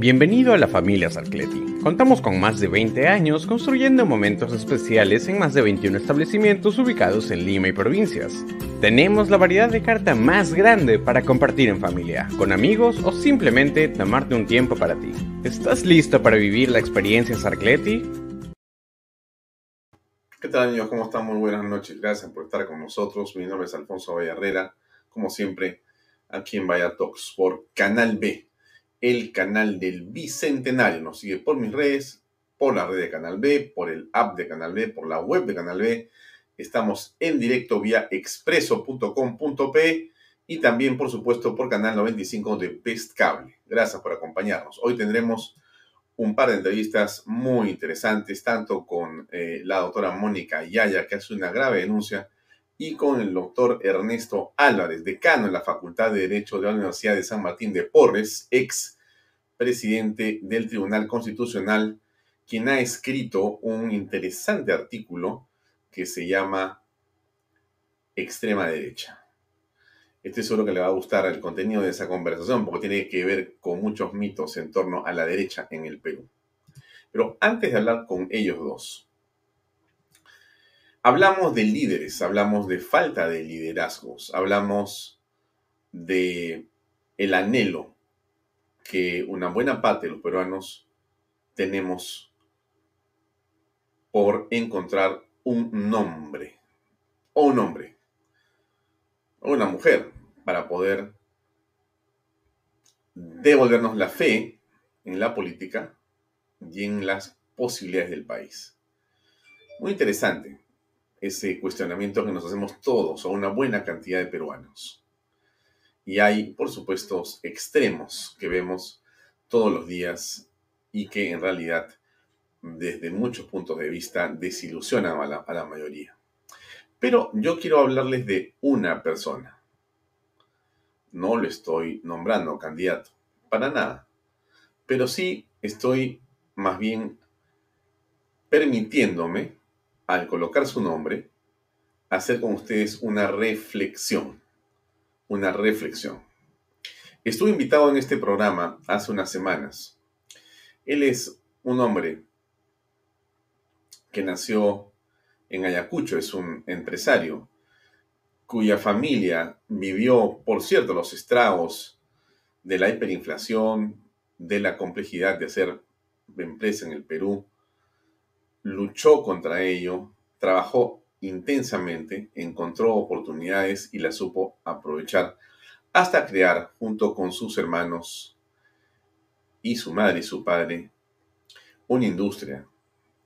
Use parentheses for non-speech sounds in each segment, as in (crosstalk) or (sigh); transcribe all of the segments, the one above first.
Bienvenido a la familia Sarcleti. Contamos con más de 20 años construyendo momentos especiales en más de 21 establecimientos ubicados en Lima y provincias. Tenemos la variedad de carta más grande para compartir en familia, con amigos o simplemente tomarte un tiempo para ti. ¿Estás listo para vivir la experiencia Sarcleti? ¿Qué tal amigos? ¿Cómo están? Muy buenas noches. Gracias por estar con nosotros. Mi nombre es Alfonso Vallarrera, como siempre, aquí en Vaya Talks por Canal B el canal del Bicentenario. Nos sigue por mis redes, por la red de Canal B, por el app de Canal B, por la web de Canal B. Estamos en directo vía expreso.com.p y también, por supuesto, por Canal 95 de Best Cable. Gracias por acompañarnos. Hoy tendremos un par de entrevistas muy interesantes, tanto con eh, la doctora Mónica Yaya, que hace una grave denuncia, y con el doctor Ernesto Álvarez, decano en la Facultad de Derecho de la Universidad de San Martín de Porres, ex presidente del Tribunal Constitucional, quien ha escrito un interesante artículo que se llama Extrema Derecha. Estoy seguro que le va a gustar el contenido de esa conversación porque tiene que ver con muchos mitos en torno a la derecha en el Perú. Pero antes de hablar con ellos dos, Hablamos de líderes, hablamos de falta de liderazgos, hablamos de el anhelo que una buena parte de los peruanos tenemos por encontrar un nombre o un hombre o una mujer para poder devolvernos la fe en la política y en las posibilidades del país. Muy interesante ese cuestionamiento que nos hacemos todos o una buena cantidad de peruanos. Y hay, por supuesto, extremos que vemos todos los días y que en realidad, desde muchos puntos de vista, desilusionan a la, a la mayoría. Pero yo quiero hablarles de una persona. No lo estoy nombrando candidato, para nada. Pero sí estoy más bien permitiéndome al colocar su nombre, hacer con ustedes una reflexión. Una reflexión. Estuve invitado en este programa hace unas semanas. Él es un hombre que nació en Ayacucho, es un empresario cuya familia vivió, por cierto, los estragos de la hiperinflación, de la complejidad de hacer empresa en el Perú, luchó contra ello, trabajó intensamente, encontró oportunidades y las supo aprovechar hasta crear, junto con sus hermanos y su madre y su padre, una industria,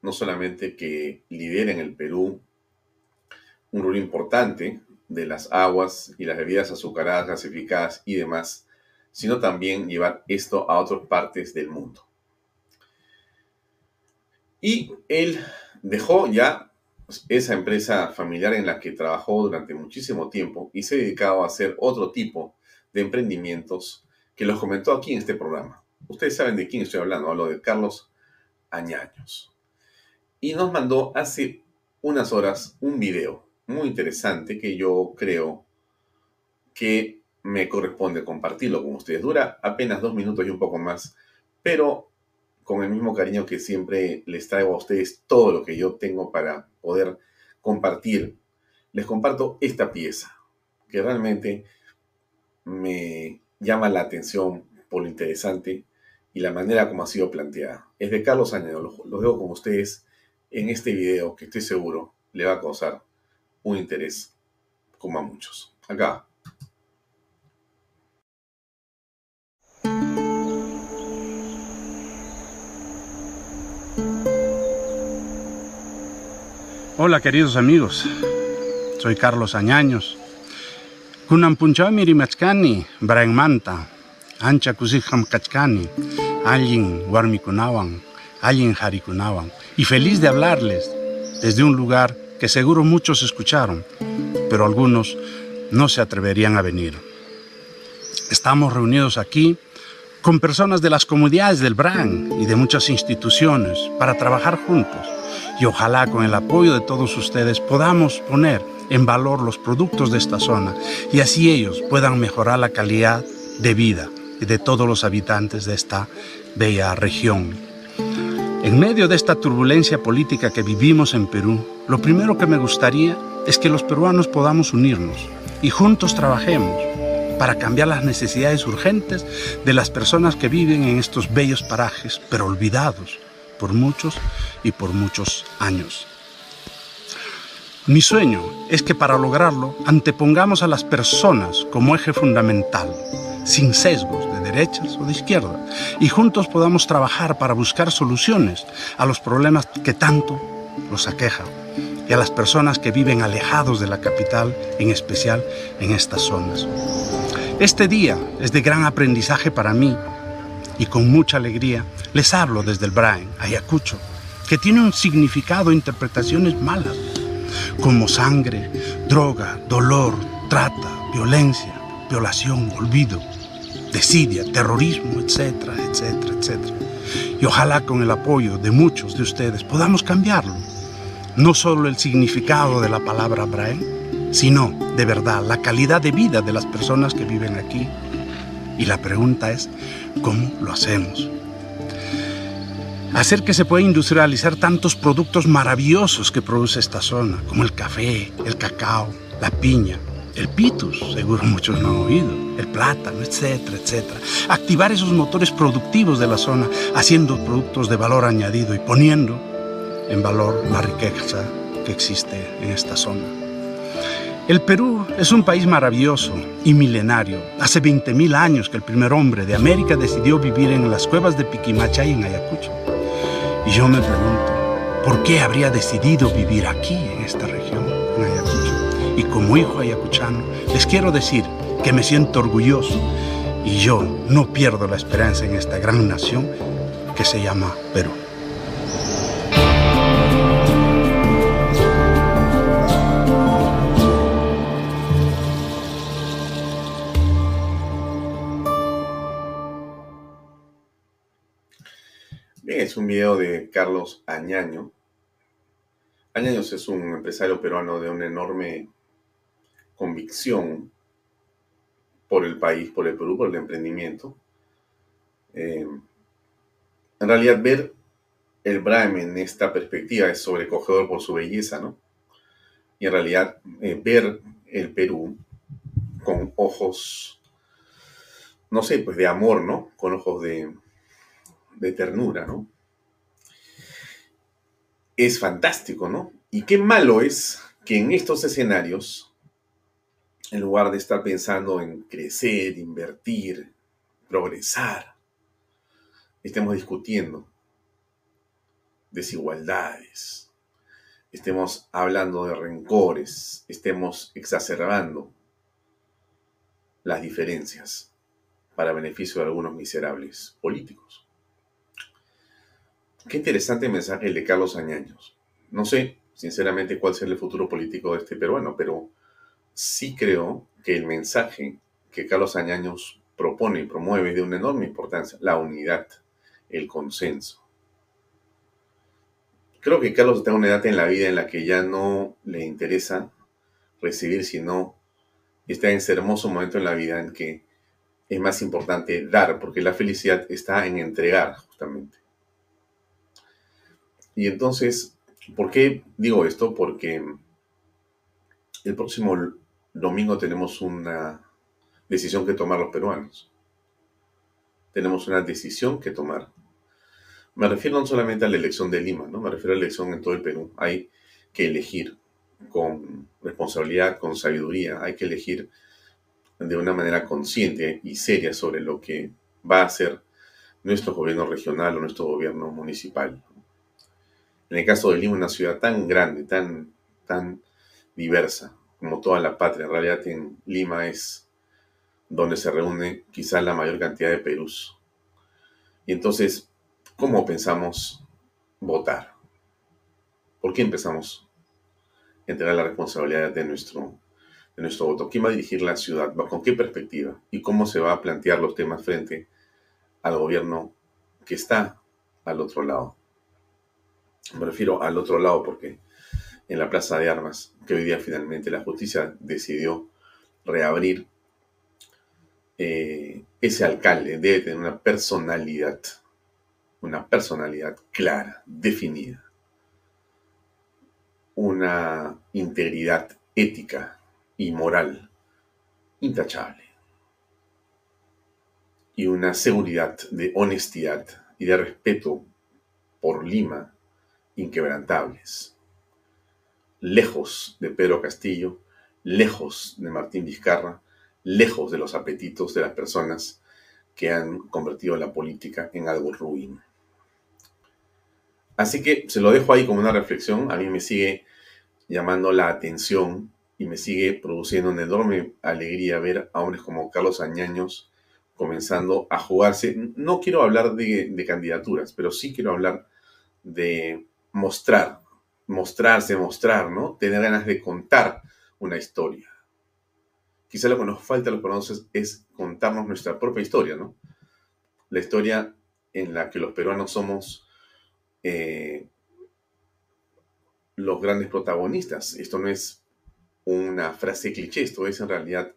no solamente que lidera en el Perú un rol importante de las aguas y las bebidas azucaradas, gasificadas y demás, sino también llevar esto a otras partes del mundo. Y él dejó ya esa empresa familiar en la que trabajó durante muchísimo tiempo y se dedicaba a hacer otro tipo de emprendimientos que los comentó aquí en este programa. Ustedes saben de quién estoy hablando, hablo de Carlos Añaños. Y nos mandó hace unas horas un video muy interesante que yo creo que me corresponde compartirlo con ustedes. Dura apenas dos minutos y un poco más, pero con el mismo cariño que siempre les traigo a ustedes todo lo que yo tengo para poder compartir. Les comparto esta pieza, que realmente me llama la atención por lo interesante y la manera como ha sido planteada. Es de Carlos Añedo, lo, dejo con ustedes en este video que estoy seguro le va a causar un interés como a muchos. Acá. Hola queridos amigos, soy Carlos Añaños. Kunan punchami machkani, Brian Manta, ancha kusijam kachkani, alguien warmikunawan, alguien harikunawan, y feliz de hablarles desde un lugar que seguro muchos escucharon, pero algunos no se atreverían a venir. Estamos reunidos aquí con personas de las comunidades del BRAN y de muchas instituciones para trabajar juntos y ojalá con el apoyo de todos ustedes podamos poner en valor los productos de esta zona y así ellos puedan mejorar la calidad de vida de todos los habitantes de esta bella región. En medio de esta turbulencia política que vivimos en Perú, lo primero que me gustaría es que los peruanos podamos unirnos y juntos trabajemos para cambiar las necesidades urgentes de las personas que viven en estos bellos parajes, pero olvidados por muchos y por muchos años. Mi sueño es que para lograrlo antepongamos a las personas como eje fundamental, sin sesgos de derechas o de izquierda, y juntos podamos trabajar para buscar soluciones a los problemas que tanto los aquejan y a las personas que viven alejados de la capital, en especial en estas zonas. Este día es de gran aprendizaje para mí y con mucha alegría les hablo desde el Brain, Ayacucho, que tiene un significado e interpretaciones malas como sangre, droga, dolor, trata, violencia, violación, olvido, desidia, terrorismo, etcétera, etcétera, etcétera. Y ojalá con el apoyo de muchos de ustedes podamos cambiarlo. No solo el significado de la palabra Brain, sino de verdad la calidad de vida de las personas que viven aquí. Y la pregunta es, ¿cómo lo hacemos? hacer que se pueda industrializar tantos productos maravillosos que produce esta zona, como el café, el cacao, la piña, el pitus, seguro muchos no han oído, el plátano, etcétera, etcétera. Activar esos motores productivos de la zona, haciendo productos de valor añadido y poniendo en valor la riqueza que existe en esta zona. El Perú es un país maravilloso y milenario. Hace 20.000 años que el primer hombre de América decidió vivir en las cuevas de Piquimachay en Ayacucho. Y yo me pregunto, ¿por qué habría decidido vivir aquí, en esta región, en Ayacucho? Y como hijo ayacuchano, les quiero decir que me siento orgulloso y yo no pierdo la esperanza en esta gran nación que se llama Perú. Es un video de Carlos Añaño. Añaños es un empresario peruano de una enorme convicción por el país, por el Perú, por el emprendimiento. Eh, en realidad, ver el Brahim en esta perspectiva es sobrecogedor por su belleza, ¿no? Y en realidad, eh, ver el Perú con ojos, no sé, pues de amor, ¿no? Con ojos de, de ternura, ¿no? Es fantástico, ¿no? Y qué malo es que en estos escenarios, en lugar de estar pensando en crecer, invertir, progresar, estemos discutiendo desigualdades, estemos hablando de rencores, estemos exacerbando las diferencias para beneficio de algunos miserables políticos. Qué interesante mensaje el de Carlos Añaños. No sé, sinceramente, cuál será el futuro político de este peruano, pero sí creo que el mensaje que Carlos Añaños propone y promueve es de una enorme importancia, la unidad, el consenso. Creo que Carlos está en una edad en la vida en la que ya no le interesa recibir, sino está en ese hermoso momento en la vida en que es más importante dar, porque la felicidad está en entregar justamente. Y entonces, ¿por qué digo esto? Porque el próximo domingo tenemos una decisión que tomar los peruanos. Tenemos una decisión que tomar. Me refiero no solamente a la elección de Lima, ¿no? Me refiero a la elección en todo el Perú. Hay que elegir con responsabilidad, con sabiduría. Hay que elegir de una manera consciente y seria sobre lo que va a ser nuestro gobierno regional o nuestro gobierno municipal. En el caso de Lima, una ciudad tan grande, tan, tan diversa como toda la patria, en realidad en Lima es donde se reúne quizás la mayor cantidad de Perús. Y entonces, ¿cómo pensamos votar? ¿Por qué empezamos a entregar la responsabilidad de nuestro, de nuestro voto? ¿Quién va a dirigir la ciudad? ¿Con qué perspectiva? ¿Y cómo se va a plantear los temas frente al gobierno que está al otro lado? Me refiero al otro lado porque en la Plaza de Armas, que hoy día finalmente la justicia decidió reabrir, eh, ese alcalde debe tener una personalidad, una personalidad clara, definida, una integridad ética y moral intachable y una seguridad de honestidad y de respeto por Lima inquebrantables. Lejos de Pedro Castillo, lejos de Martín Vizcarra, lejos de los apetitos de las personas que han convertido la política en algo ruin. Así que se lo dejo ahí como una reflexión. A mí me sigue llamando la atención y me sigue produciendo una enorme alegría ver a hombres como Carlos Añaños comenzando a jugarse. No quiero hablar de, de candidaturas, pero sí quiero hablar de mostrar, mostrarse, mostrar, ¿no? Tener ganas de contar una historia. Quizá lo que nos falta a los peruanos es, contarnos nuestra propia historia, ¿no? La historia en la que los peruanos somos eh, los grandes protagonistas. Esto no es una frase cliché, esto es en realidad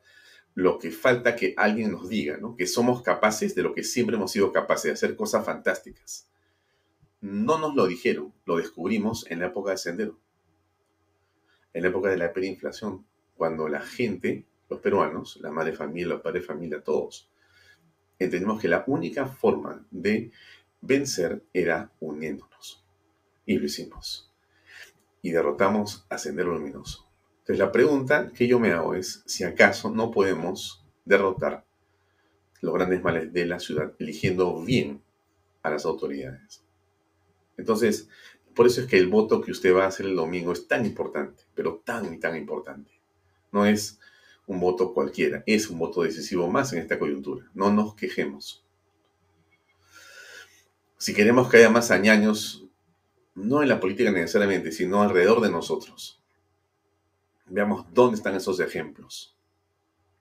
lo que falta que alguien nos diga, ¿no? Que somos capaces de lo que siempre hemos sido capaces, de hacer cosas fantásticas no nos lo dijeron, lo descubrimos en la época de Sendero, en la época de la hiperinflación, cuando la gente, los peruanos, la madre familia, los padres familia, todos, entendimos que la única forma de vencer era uniéndonos. Y lo hicimos. Y derrotamos a Sendero Luminoso. Entonces la pregunta que yo me hago es si acaso no podemos derrotar los grandes males de la ciudad eligiendo bien a las autoridades. Entonces, por eso es que el voto que usted va a hacer el domingo es tan importante, pero tan y tan importante. No es un voto cualquiera, es un voto decisivo más en esta coyuntura. No nos quejemos. Si queremos que haya más añaños, no en la política necesariamente, sino alrededor de nosotros. Veamos dónde están esos ejemplos.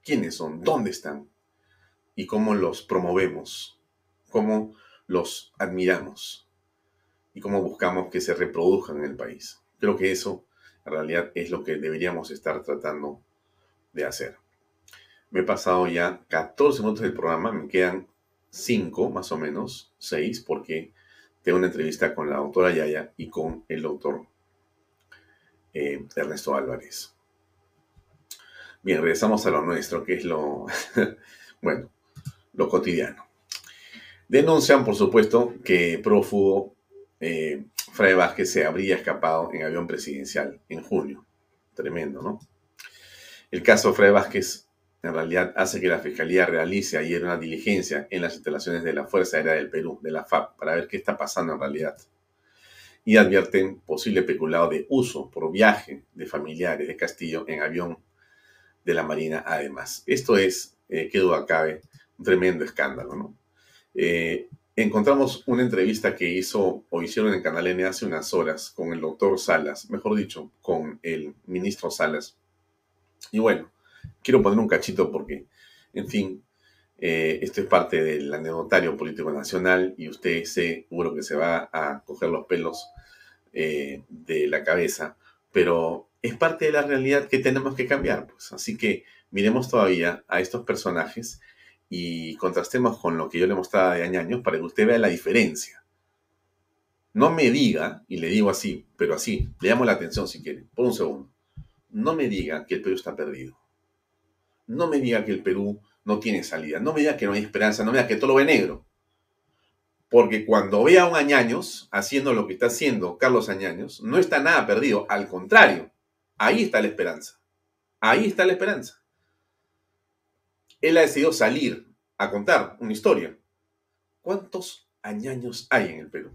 ¿Quiénes son? ¿Dónde están? Y cómo los promovemos, cómo los admiramos y cómo buscamos que se reproduzcan en el país. Creo que eso en realidad es lo que deberíamos estar tratando de hacer. Me he pasado ya 14 minutos del programa, me quedan 5 más o menos, 6, porque tengo una entrevista con la doctora Yaya y con el doctor eh, Ernesto Álvarez. Bien, regresamos a lo nuestro, que es lo, (laughs) bueno, lo cotidiano. Denuncian, por supuesto, que prófugo eh, Fray Vázquez se habría escapado en avión presidencial en junio. Tremendo, ¿no? El caso Fray Vázquez en realidad hace que la Fiscalía realice ayer una diligencia en las instalaciones de la Fuerza Aérea del Perú, de la FAP, para ver qué está pasando en realidad. Y advierten posible peculado de uso por viaje de familiares de Castillo en avión de la Marina además. Esto es, eh, qué duda cabe, un tremendo escándalo, ¿no? Eh, encontramos una entrevista que hizo o hicieron en Canal N hace unas horas con el doctor Salas, mejor dicho, con el ministro Salas. Y bueno, quiero poner un cachito porque, en fin, eh, esto es parte del anecdotario político nacional y usted seguro que se va a coger los pelos eh, de la cabeza, pero es parte de la realidad que tenemos que cambiar. Pues. Así que miremos todavía a estos personajes y contrastemos con lo que yo le mostraba de años para que usted vea la diferencia. No me diga, y le digo así, pero así, le llamo la atención si quiere, por un segundo. No me diga que el Perú está perdido. No me diga que el Perú no tiene salida. No me diga que no hay esperanza, no me diga que todo lo ve negro. Porque cuando ve a un Añaños haciendo lo que está haciendo Carlos Añaños, no está nada perdido. Al contrario, ahí está la esperanza. Ahí está la esperanza. Él ha decidido salir a contar una historia. ¿Cuántos Añaños hay en el Perú?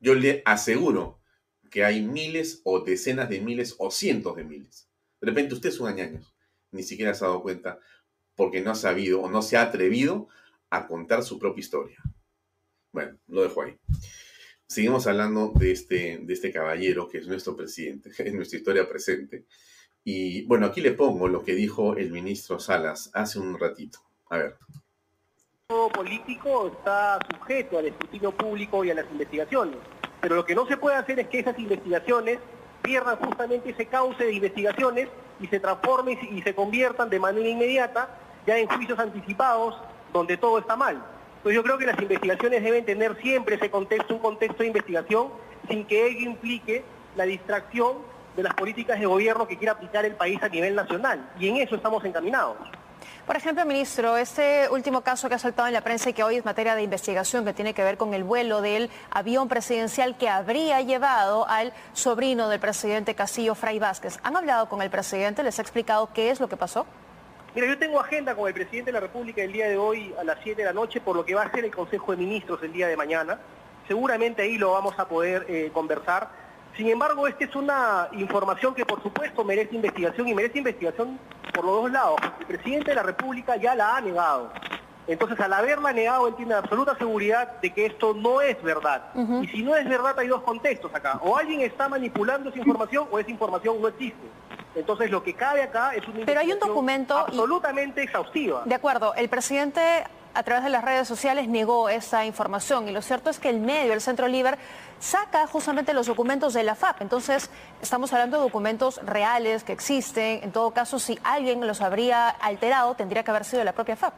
Yo le aseguro que hay miles o decenas de miles o cientos de miles. De repente usted es un Añaños. Ni siquiera se ha dado cuenta porque no ha sabido o no se ha atrevido a contar su propia historia. Bueno, lo dejo ahí. Seguimos hablando de este, de este caballero que es nuestro presidente, (laughs) es nuestra historia presente. Y bueno, aquí le pongo lo que dijo el ministro Salas hace un ratito. A ver. Todo político está sujeto al escrutinio público y a las investigaciones. Pero lo que no se puede hacer es que esas investigaciones pierdan justamente ese cauce de investigaciones y se transformen y se conviertan de manera inmediata ya en juicios anticipados donde todo está mal. Pues yo creo que las investigaciones deben tener siempre ese contexto, un contexto de investigación, sin que ello implique la distracción de las políticas de gobierno que quiere aplicar el país a nivel nacional. Y en eso estamos encaminados. Por ejemplo, ministro, este último caso que ha saltado en la prensa y que hoy es materia de investigación que tiene que ver con el vuelo del avión presidencial que habría llevado al sobrino del presidente Castillo, Fray Vázquez. ¿Han hablado con el presidente? ¿Les ha explicado qué es lo que pasó? Mira, yo tengo agenda con el presidente de la República el día de hoy a las 7 de la noche por lo que va a ser el Consejo de Ministros el día de mañana. Seguramente ahí lo vamos a poder eh, conversar. Sin embargo, esta es una información que por supuesto merece investigación y merece investigación por los dos lados. El presidente de la República ya la ha negado. Entonces, al haberla negado, él tiene absoluta seguridad de que esto no es verdad. Y si no es verdad, hay dos contextos acá. O alguien está manipulando esa información o esa información no existe. Entonces lo que cabe acá es una Pero hay un documento absolutamente exhaustiva. De acuerdo, el presidente a través de las redes sociales negó esa información y lo cierto es que el medio, el Centro Liber, saca justamente los documentos de la FAP. Entonces, estamos hablando de documentos reales que existen. En todo caso, si alguien los habría alterado, tendría que haber sido la propia FAP.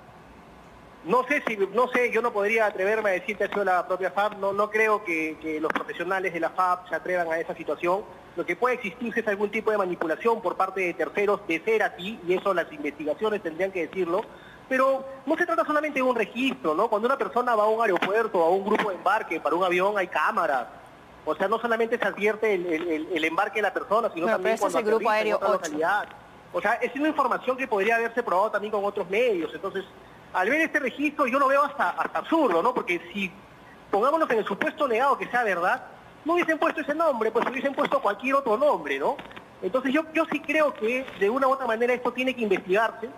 No sé si, no sé, yo no podría atreverme a decir que ha sido la propia FAP, no, no creo que, que los profesionales de la FAP se atrevan a esa situación. Lo que puede existir es algún tipo de manipulación por parte de terceros de ser así, y eso las investigaciones tendrían que decirlo, pero no se trata solamente de un registro, ¿no? Cuando una persona va a un aeropuerto, a un grupo de embarque para un avión, hay cámaras. O sea, no solamente se advierte el, embarque de la persona, sino también cuando es el grupo aéreo. O sea, es una información que podría haberse probado también con otros medios. Entonces, al ver este registro, yo lo veo hasta, hasta absurdo, ¿no? Porque si, pongámonos en el supuesto negado que sea verdad, no hubiesen puesto ese nombre, pues hubiesen puesto cualquier otro nombre, ¿no? Entonces yo, yo sí creo que de una u otra manera esto tiene que investigarse,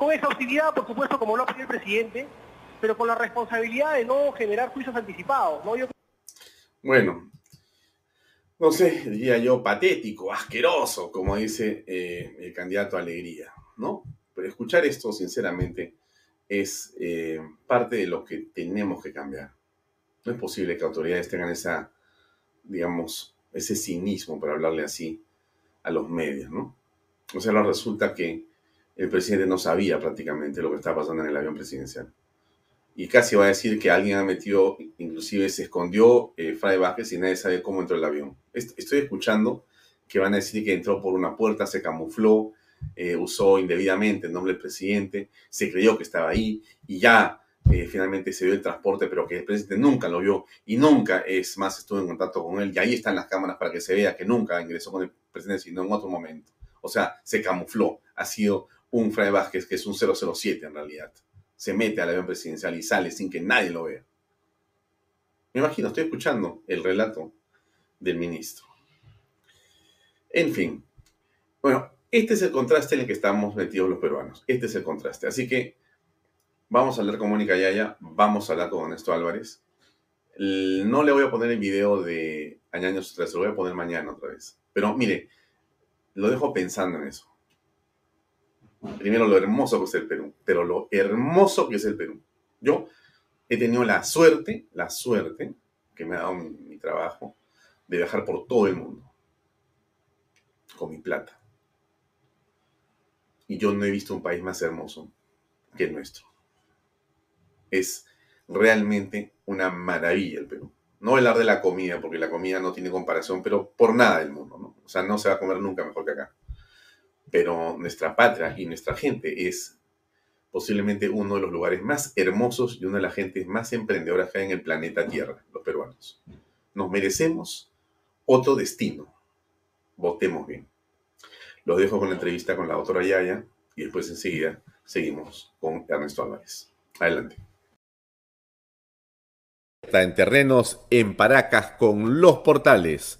con exhaustividad, por supuesto, como lo ha pedido el presidente, pero con la responsabilidad de no generar juicios anticipados, ¿no? Bueno, no sé, diría yo, patético, asqueroso, como dice eh, el candidato a Alegría, ¿no? Pero escuchar esto, sinceramente, es eh, parte de lo que tenemos que cambiar. No es posible que autoridades tengan esa digamos, ese cinismo, para hablarle así, a los medios, ¿no? O sea, no resulta que el presidente no sabía prácticamente lo que estaba pasando en el avión presidencial. Y casi va a decir que alguien ha metido, inclusive se escondió eh, Fray Vázquez y nadie sabe cómo entró el avión. Estoy escuchando que van a decir que entró por una puerta, se camufló, eh, usó indebidamente el nombre del presidente, se creyó que estaba ahí y ya eh, finalmente se dio el transporte, pero que el presidente nunca lo vio y nunca, es más, estuvo en contacto con él y ahí están las cámaras para que se vea que nunca ingresó con el presidente, sino en otro momento. O sea, se camufló. Ha sido un Fray Vázquez que es un 007 en realidad. Se mete al avión presidencial y sale sin que nadie lo vea. Me imagino, estoy escuchando el relato del ministro. En fin. Bueno, este es el contraste en el que estamos metidos los peruanos. Este es el contraste. Así que Vamos a hablar con Mónica Yaya, vamos a hablar con Ernesto Álvarez. No le voy a poner el video de Añaños 3, lo voy a poner mañana otra vez. Pero mire, lo dejo pensando en eso. Primero, lo hermoso que es el Perú, pero lo hermoso que es el Perú. Yo he tenido la suerte, la suerte que me ha dado mi, mi trabajo, de viajar por todo el mundo con mi plata. Y yo no he visto un país más hermoso que el nuestro es realmente una maravilla el Perú. No hablar de la comida, porque la comida no tiene comparación, pero por nada del mundo, ¿no? O sea, no se va a comer nunca mejor que acá. Pero nuestra patria y nuestra gente es posiblemente uno de los lugares más hermosos y una de las gentes más emprendedoras que hay en el planeta Tierra, los peruanos. Nos merecemos otro destino. Votemos bien. Los dejo con la entrevista con la doctora Yaya y después enseguida seguimos con Ernesto Álvarez. Adelante. Está en terrenos en Paracas con Los Portales,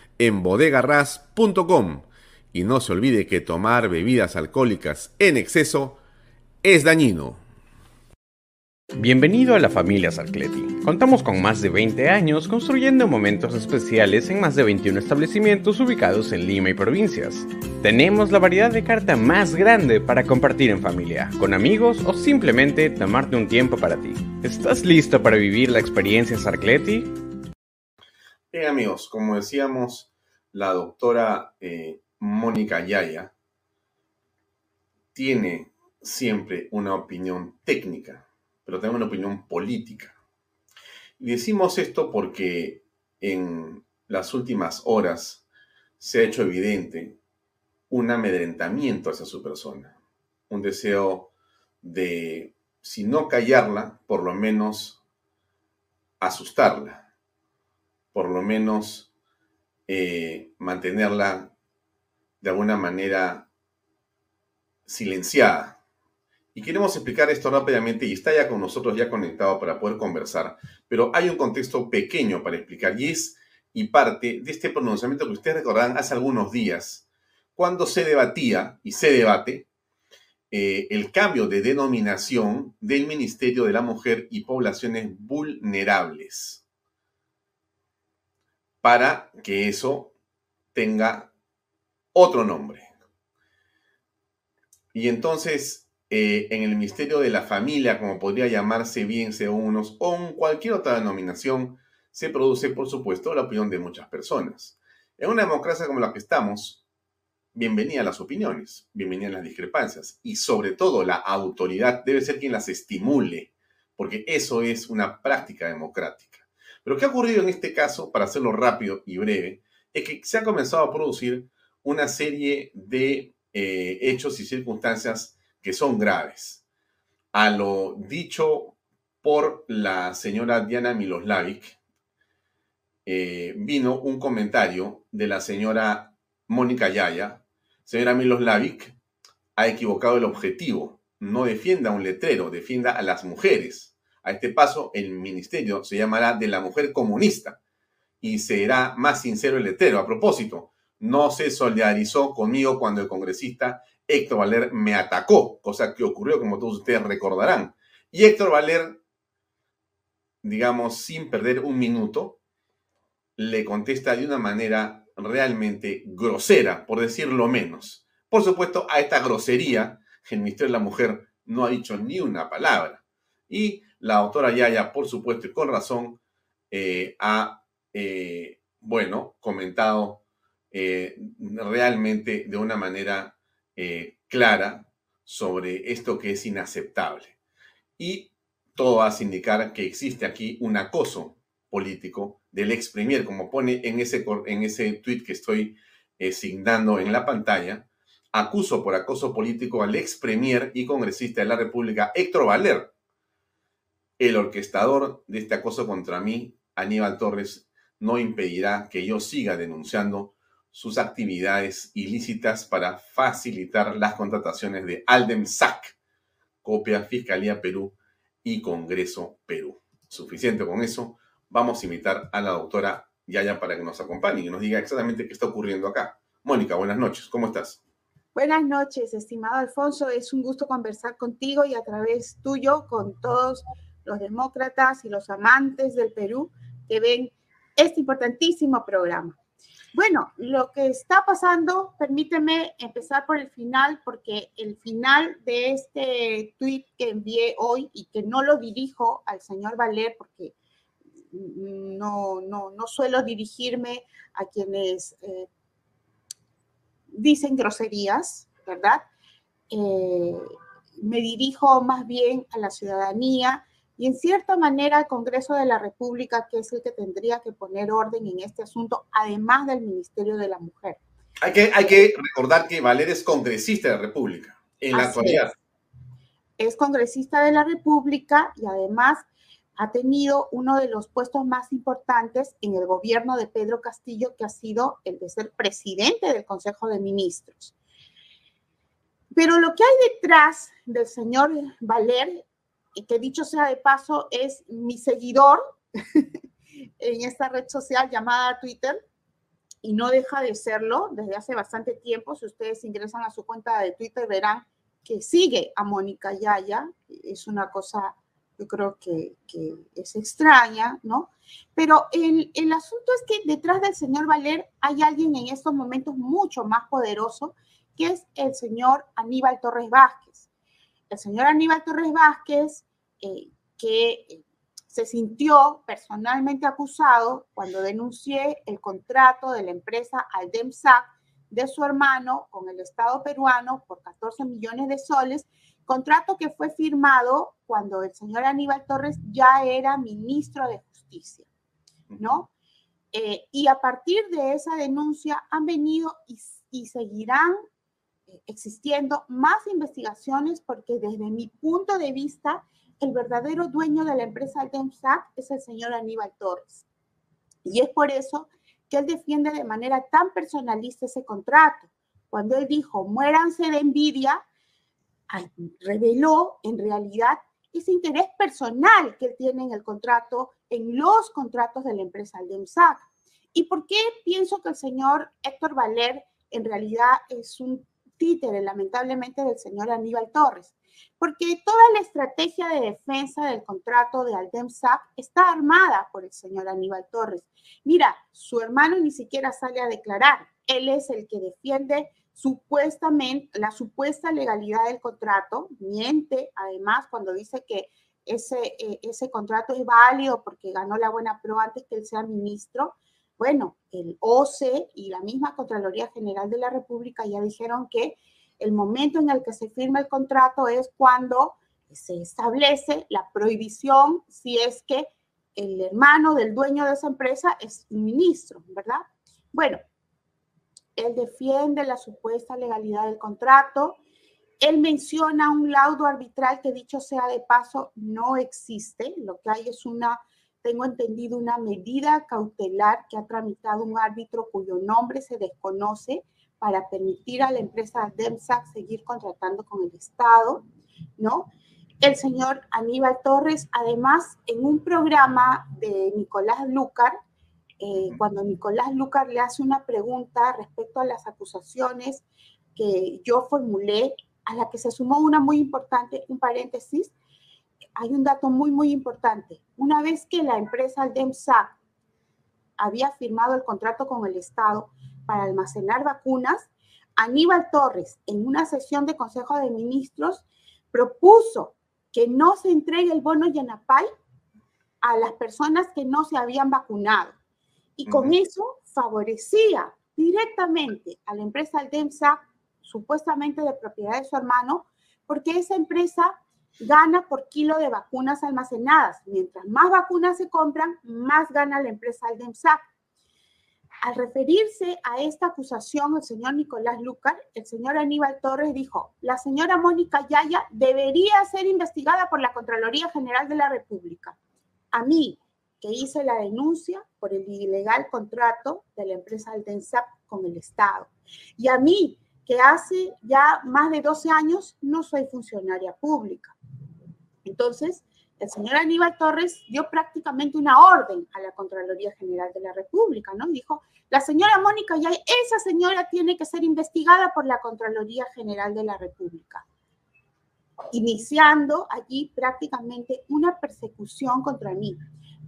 en bodegarras.com. Y no se olvide que tomar bebidas alcohólicas en exceso es dañino. Bienvenido a la familia Sarcleti. Contamos con más de 20 años construyendo momentos especiales en más de 21 establecimientos ubicados en Lima y provincias. Tenemos la variedad de carta más grande para compartir en familia, con amigos o simplemente tomarte un tiempo para ti. ¿Estás listo para vivir la experiencia Sarcleti? Bien amigos, como decíamos, la doctora eh, Mónica Yaya tiene siempre una opinión técnica pero tengo una opinión política. Y decimos esto porque en las últimas horas se ha hecho evidente un amedrentamiento hacia su persona, un deseo de, si no callarla, por lo menos asustarla, por lo menos eh, mantenerla de alguna manera silenciada. Y queremos explicar esto rápidamente y está ya con nosotros ya conectado para poder conversar. Pero hay un contexto pequeño para explicar y es y parte de este pronunciamiento que ustedes recordarán hace algunos días, cuando se debatía y se debate eh, el cambio de denominación del Ministerio de la Mujer y Poblaciones Vulnerables para que eso tenga otro nombre. Y entonces eh, en el Ministerio de la Familia, como podría llamarse bien según unos, o en cualquier otra denominación, se produce, por supuesto, la opinión de muchas personas. En una democracia como la que estamos, bienvenida las opiniones, bienvenidas las discrepancias, y sobre todo la autoridad debe ser quien las estimule, porque eso es una práctica democrática. Pero ¿qué ha ocurrido en este caso, para hacerlo rápido y breve, es que se ha comenzado a producir una serie de eh, hechos y circunstancias que son graves. A lo dicho por la señora Diana Miloslavic, eh, vino un comentario de la señora Mónica Yaya. Señora Miloslavic ha equivocado el objetivo. No defienda un letrero, defienda a las mujeres. A este paso, el ministerio se llamará de la mujer comunista y será más sincero el letrero. A propósito, no se solidarizó conmigo cuando el congresista Héctor Valer me atacó, cosa que ocurrió, como todos ustedes recordarán. Y Héctor Valer, digamos, sin perder un minuto, le contesta de una manera realmente grosera, por decirlo menos. Por supuesto, a esta grosería, el Ministerio de la Mujer no ha dicho ni una palabra. Y la autora Yaya, por supuesto y con razón, eh, ha, eh, bueno, comentado eh, realmente de una manera clara sobre esto que es inaceptable. Y todo hace indicar que existe aquí un acoso político del ex premier, como pone en ese, en ese tweet que estoy signando en la pantalla. Acuso por acoso político al ex premier y congresista de la República, Héctor Valer. El orquestador de este acoso contra mí, Aníbal Torres, no impedirá que yo siga denunciando sus actividades ilícitas para facilitar las contrataciones de Aldem SAC, copia Fiscalía Perú y Congreso Perú. suficiente con eso. Vamos a invitar a la doctora Yaya para que nos acompañe y nos diga exactamente qué está ocurriendo acá. Mónica, buenas noches, ¿cómo estás? Buenas noches, estimado Alfonso. Es un gusto conversar contigo y a través tuyo con todos los demócratas y los amantes del Perú que ven este importantísimo programa. Bueno, lo que está pasando, permíteme empezar por el final, porque el final de este tweet que envié hoy y que no lo dirijo al señor Valer, porque no, no, no suelo dirigirme a quienes eh, dicen groserías, ¿verdad? Eh, me dirijo más bien a la ciudadanía y en cierta manera al Congreso de la República, que es el que tendría que poner orden en este asunto, además del Ministerio de la Mujer. Hay que, hay que recordar que Valer es congresista de la República en la actualidad. Es. es congresista de la República y además ha tenido uno de los puestos más importantes en el gobierno de Pedro Castillo, que ha sido el de ser presidente del Consejo de Ministros. Pero lo que hay detrás del señor Valer, que dicho sea de paso, es mi seguidor (laughs) en esta red social llamada Twitter, y no deja de serlo desde hace bastante tiempo. Si ustedes ingresan a su cuenta de Twitter, verán que sigue a Mónica Yaya. Es una cosa yo creo que, es extraña, ¿no? Pero el, el, asunto es que detrás del señor Valer hay alguien en estos momentos mucho más poderoso, que es el señor Aníbal Torres Vázquez. El señor Aníbal Torres Vázquez, eh, que se sintió personalmente acusado cuando denuncié el contrato de la empresa Aldemsac de su hermano con el Estado peruano por 14 millones de soles, Contrato que fue firmado cuando el señor Aníbal Torres ya era ministro de Justicia, ¿no? Eh, y a partir de esa denuncia han venido y, seguirán eh, existiendo más investigaciones porque desde mi punto de vista, el verdadero dueño de la empresa Aldemsac es el señor Aníbal Torres. Y es por eso que él defiende de manera tan personalista ese contrato. Cuando él dijo, muéranse de envidia, reveló en realidad ese interés personal que él tiene en el contrato, en los contratos de la empresa Aldemsac. ¿Y por qué pienso que el señor Héctor Valer en realidad es un títere, lamentablemente, del señor Aníbal Torres? Porque toda la estrategia de defensa del contrato de Aldemsac está armada por el señor Aníbal Torres. Mira, su hermano ni siquiera sale a declarar. Él es el que defiende supuestamente, la supuesta legalidad del contrato, miente además cuando dice que ese, eh, ese contrato es válido porque ganó la buena prueba antes que él sea ministro. Bueno, el OCE y la misma Contraloría General de la República ya dijeron que el momento en el que se firma el contrato es cuando se establece la prohibición si es que el hermano del dueño de esa empresa es un ministro, ¿verdad? Bueno, él defiende la supuesta legalidad del contrato. Él menciona un laudo arbitral que dicho sea de paso no existe. Lo que hay es una, tengo entendido, una medida cautelar que ha tramitado un árbitro cuyo nombre se desconoce para permitir a la empresa DEMSAC seguir contratando con el Estado, ¿no? El señor Aníbal Torres, además, en un programa de Nicolás Lucar, eh, cuando Nicolás Lucar le hace una pregunta respecto a las acusaciones que yo formulé, a la que se sumó una muy importante, un paréntesis, hay un dato muy, muy importante. Una vez que la empresa DEMSAC había firmado el contrato con el Estado para almacenar vacunas, Aníbal Torres, en una sesión de Consejo de Ministros, propuso que no se entregue el bono Yanapay a las personas que no se habían vacunado. Y con eso favorecía directamente a la empresa Aldemsa, supuestamente de propiedad de su hermano, porque esa empresa gana por kilo de vacunas almacenadas. Mientras más vacunas se compran, más gana la empresa Aldemsac. Al referirse a esta acusación, el señor Nicolás Lucar, el señor Aníbal Torres dijo, la señora Mónica Yaya debería ser investigada por la Contraloría General de la República. A mí, que hice la denuncia por el ilegal contrato de la empresa Aldensap con el Estado. Y a mí, que hace ya más de 12 años no soy funcionaria pública. Entonces, el señor Aníbal Torres dio prácticamente una orden a la Contraloría General de la República, ¿no? Dijo, la señora Mónica Yay, esa señora tiene que ser investigada por la Contraloría General de la República, iniciando allí prácticamente una persecución contra mí,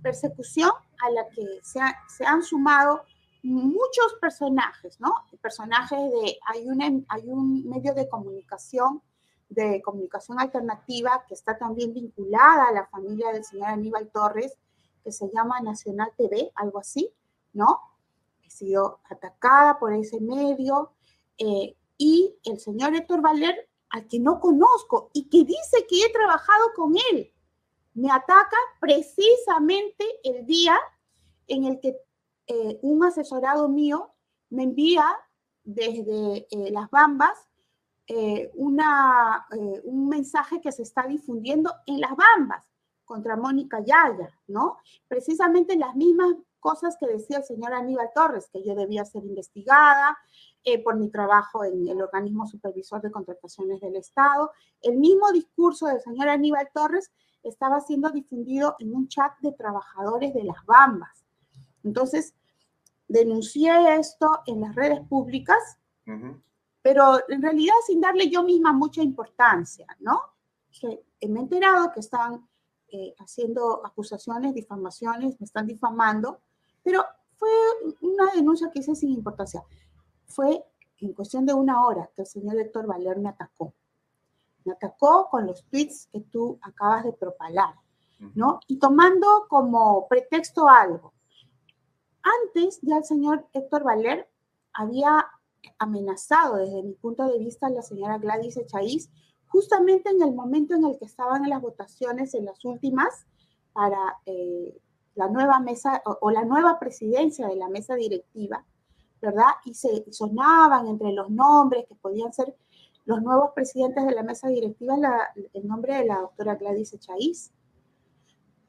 persecución a la que se, se han sumado muchos personajes, ¿no? Personajes de, hay, una, hay un medio de comunicación de comunicación alternativa que está también vinculada a la familia del señor Aníbal Torres, que se llama Nacional TV, algo así, ¿no? He sido atacada por ese medio eh, y el señor Héctor Valer, al que no conozco y que dice que he trabajado con él, me ataca precisamente el día en el que eh, un asesorado mío me envía desde eh, las Bambas eh, eh, un mensaje que se está difundiendo en las bambas contra Mónica Yaya, ¿no? Precisamente las mismas cosas que decía el señor Aníbal Torres, que yo debía ser investigada eh, por mi trabajo en el organismo supervisor de contrataciones del Estado. El mismo discurso del señor Aníbal Torres estaba siendo difundido en un chat de trabajadores de las bambas. Entonces, denuncié esto en las redes públicas pero en realidad sin darle yo misma mucha importancia, ¿no? Que me he enterado que están eh, haciendo acusaciones, difamaciones, me están difamando, pero fue una denuncia que hice sin importancia. Fue en cuestión de una hora que el señor Héctor Valer me atacó. Me atacó con los tweets que tú acabas de propalar, ¿no? Y tomando como pretexto algo. Antes ya el señor Héctor Valer había amenazado desde mi punto de vista la señora Gladys Echaíz, justamente en el momento en el que estaban las votaciones en las últimas para eh, la nueva mesa o, la nueva presidencia de la mesa directiva, ¿verdad? Y se sonaban entre los nombres que podían ser los nuevos presidentes de la mesa directiva el nombre de la doctora Gladys Echaíz.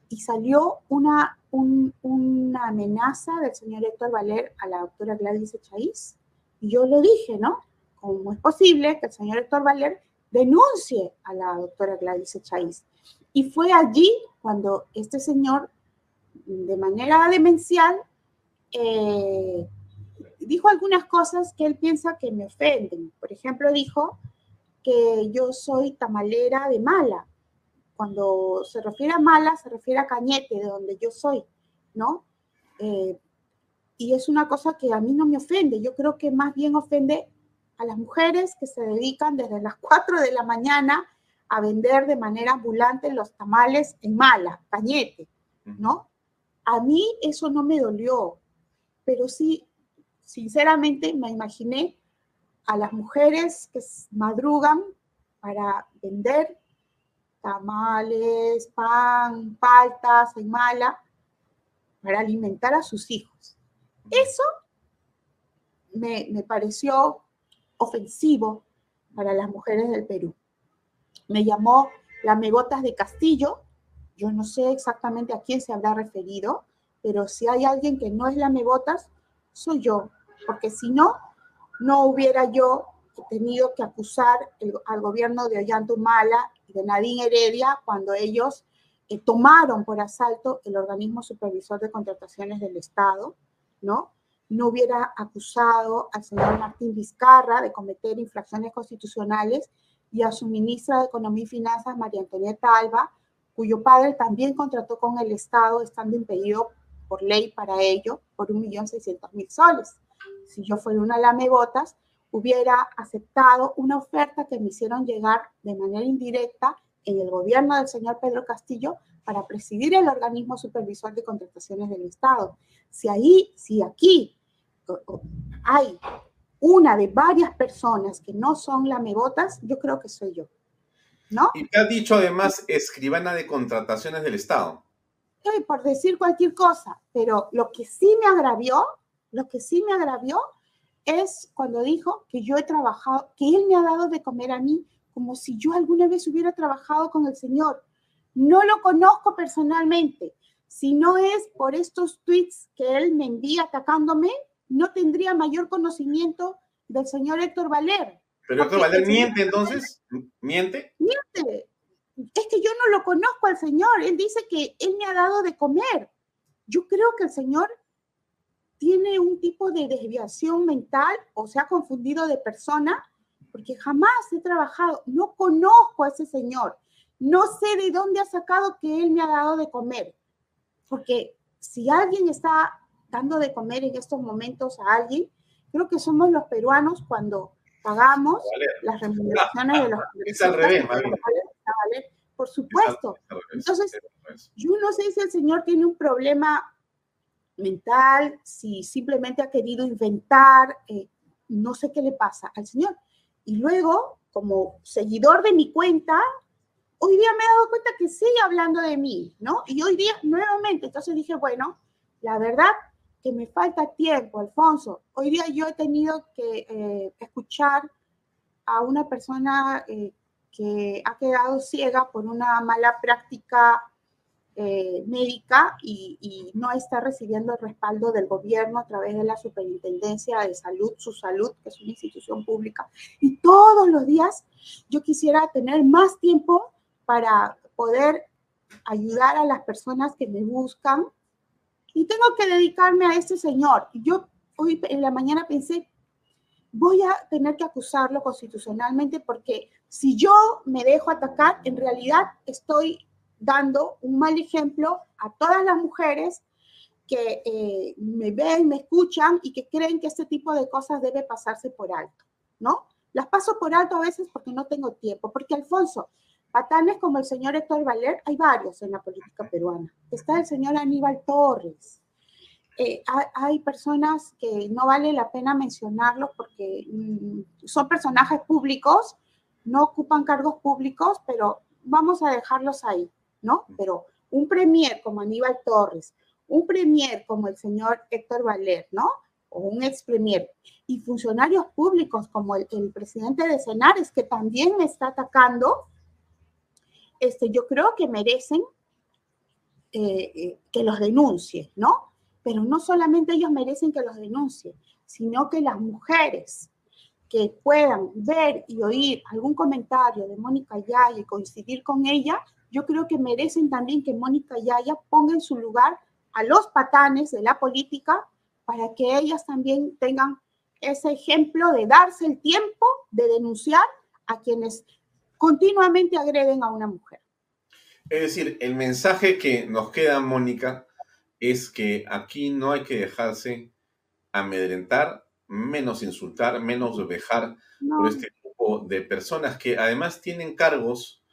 Y salió una, una amenaza del señor Héctor Valer a la doctora Gladys Echaíz yo lo dije, ¿no? ¿Cómo es posible que el señor Héctor Valer denuncie a la doctora Gladys Echaíz? Y fue allí cuando este señor, de manera demencial, eh, dijo algunas cosas que él piensa que me ofenden. Por ejemplo, dijo que yo soy tamalera de mala. Cuando se refiere a mala, se refiere a Cañete, de donde yo soy, ¿no? Eh, y es una cosa que a mí no me ofende, yo creo que más bien ofende a las mujeres que se dedican desde las 4 de la mañana a vender de manera ambulante los tamales en mala, cañete, ¿no? A mí eso no me dolió, pero sí, sinceramente me imaginé a las mujeres que madrugan para vender tamales, pan, paltas en mala, para alimentar a sus hijos. Eso me, pareció ofensivo para las mujeres del Perú. Me llamó la Megotas de Castillo. Yo no sé exactamente a quién se habrá referido, pero si hay alguien que no es la Megotas, soy yo, porque si no, no hubiera yo tenido que acusar al gobierno de Ollantumala y de Nadine Heredia cuando ellos eh, tomaron por asalto el organismo supervisor de contrataciones del Estado ¿no? No hubiera acusado al señor Martín Vizcarra de cometer infracciones constitucionales y a su ministra de Economía y Finanzas, María Antonieta Alba, cuyo padre también contrató con el Estado, estando impedido por ley para ello, por 1.600.000 soles. Si yo fuera una lamebotas, hubiera aceptado una oferta que me hicieron llegar de manera indirecta en el gobierno del señor Pedro Castillo para presidir el organismo supervisor de contrataciones del Estado. Si ahí, si aquí hay una de varias personas que no son lamebotas, yo creo que soy yo. ¿No? Y te ha dicho además escribana de contrataciones del Estado. Sí, por decir cualquier cosa, pero lo que sí me agravió, lo que sí me agravió es cuando dijo que yo he trabajado, que él me ha dado de comer a mí como si yo alguna vez hubiera trabajado con el Señor. No lo conozco personalmente. Si no es por estos tweets que él me envía atacándome, no tendría mayor conocimiento del señor Héctor Valer. ¿Pero Héctor Valer miente entonces? ¿Miente? Miente. es que yo no lo conozco al Señor. Él dice que Él me ha dado de comer. Yo creo que el Señor tiene un tipo de desviación mental o se ha confundido de persona, porque jamás he trabajado, no conozco a ese Señor. No sé de dónde ha sacado que Él me ha dado de comer. Porque si alguien está dando de comer en estos momentos a alguien, creo que somos los peruanos cuando pagamos las remuneraciones de los Es al revés, Por supuesto. Entonces, yo no sé si el señor tiene un problema mental, si simplemente ha querido inventar, eh, no sé qué le pasa al señor. Y luego, como seguidor de mi cuenta, hoy día me he dado cuenta que sigue hablando de mí, ¿no? Y hoy día nuevamente, entonces dije, bueno, la verdad que me falta tiempo, Alfonso. Hoy día yo he tenido que eh, escuchar a una persona eh, que ha quedado ciega por una mala práctica eh, médica y, y, no está recibiendo el respaldo del gobierno a través de la Superintendencia de Salud, su salud, que es una institución pública. Y todos los días yo quisiera tener más tiempo para poder ayudar a las personas que me buscan y tengo que dedicarme a este señor. Yo hoy en la mañana pensé, voy a tener que acusarlo constitucionalmente porque si yo me dejo atacar, en realidad estoy dando un mal ejemplo a todas las mujeres que eh, me ven, me escuchan y que creen que este tipo de cosas debe pasarse por alto, ¿no? Las paso por alto a veces porque no tengo tiempo, porque Alfonso, Patanes como el señor Héctor Valer, hay varios en la política peruana. Está el señor Aníbal Torres. Eh, hay, personas que no vale la pena mencionarlos porque mm, son personajes públicos, no ocupan cargos públicos, pero vamos a dejarlos ahí, ¿no? Pero un premier como Aníbal Torres, un premier como el señor Héctor Valer, ¿no? O un ex premier, y funcionarios públicos como el, el presidente de Senares, que también me está atacando, este, yo creo que merecen eh, eh, que los denuncie, ¿no? Pero no solamente ellos merecen que los denuncie, sino que las mujeres que puedan ver y oír algún comentario de Mónica Yaya y coincidir con ella, yo creo que merecen también que Mónica Yaya ponga en su lugar a los patanes de la política para que ellas también tengan ese ejemplo de darse el tiempo de denunciar a quienes continuamente agreden a una mujer. Es decir, el mensaje que nos queda, Mónica, es que aquí no hay que dejarse amedrentar, menos insultar, menos vejar por este grupo de personas que además tienen cargos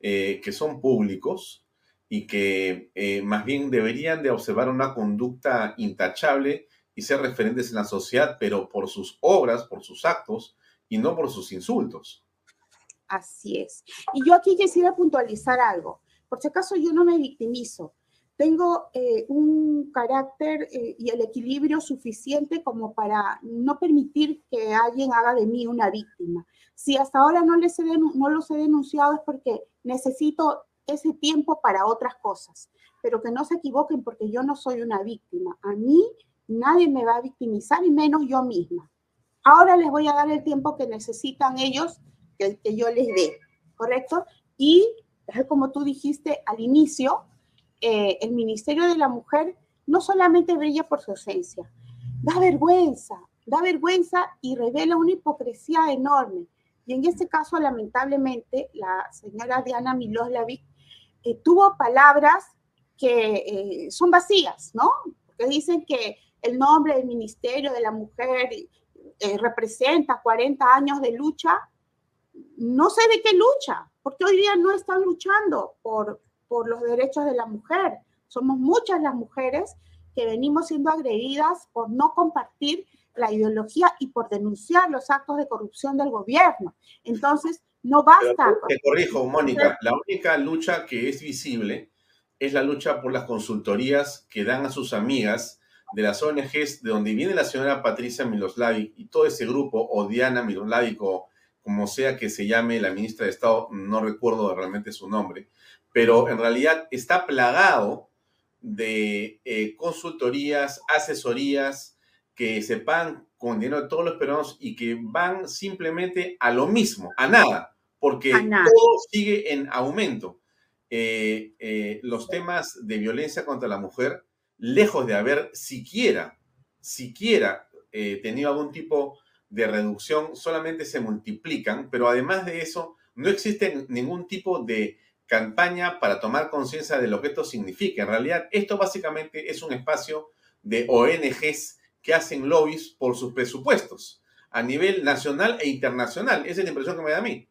eh, que son públicos y que eh, más bien deberían de observar una conducta intachable y ser referentes en la sociedad, pero por sus obras, por sus actos y no por sus insultos. Así es. Y yo aquí quisiera puntualizar algo. Por si acaso yo no me victimizo. Tengo eh, un carácter eh, y el equilibrio suficiente como para no permitir que alguien haga de mí una víctima. Si hasta ahora no, les he no los he denunciado es porque necesito ese tiempo para otras cosas. Pero que no se equivoquen porque yo no soy una víctima. A mí nadie me va a victimizar y menos yo misma. Ahora les voy a dar el tiempo que necesitan ellos que, yo les dé, ¿correcto? Y como tú dijiste al inicio, eh, el Ministerio de la Mujer no solamente brilla por su ausencia, da vergüenza, da vergüenza y revela una hipocresía enorme. Y en este caso, lamentablemente, la señora Diana Miloslavic eh, tuvo palabras que eh, son vacías, ¿no? Que dicen que el nombre del Ministerio de la Mujer representa 40 años de lucha no sé de qué lucha, porque hoy día no están luchando por, por los derechos de la mujer. Somos muchas las mujeres que venimos siendo agredidas por no compartir la ideología y por denunciar los actos de corrupción del gobierno. Entonces, no basta. te corrijo, Mónica, la única lucha que es visible es la lucha por las consultorías que dan a sus amigas de las ONGs de donde viene la señora Patricia Miloslavic y todo ese grupo, o Diana Miloslavic o como sea que se llame la ministra de Estado, no recuerdo realmente su nombre, pero en realidad está plagado de eh, consultorías, asesorías que se pagan con dinero de todos los peruanos y que van simplemente a lo mismo, a nada, porque todo sigue en aumento. Eh, eh, los temas de violencia contra la mujer, lejos de haber siquiera, siquiera tenido algún tipo de reducción, solamente se multiplican, pero además de eso, no existe ningún tipo de campaña para tomar conciencia de lo que esto significa. En realidad, esto básicamente es un espacio de ONGs que hacen lobbies por sus presupuestos a nivel nacional e internacional. Esa es la impresión que me da a mí.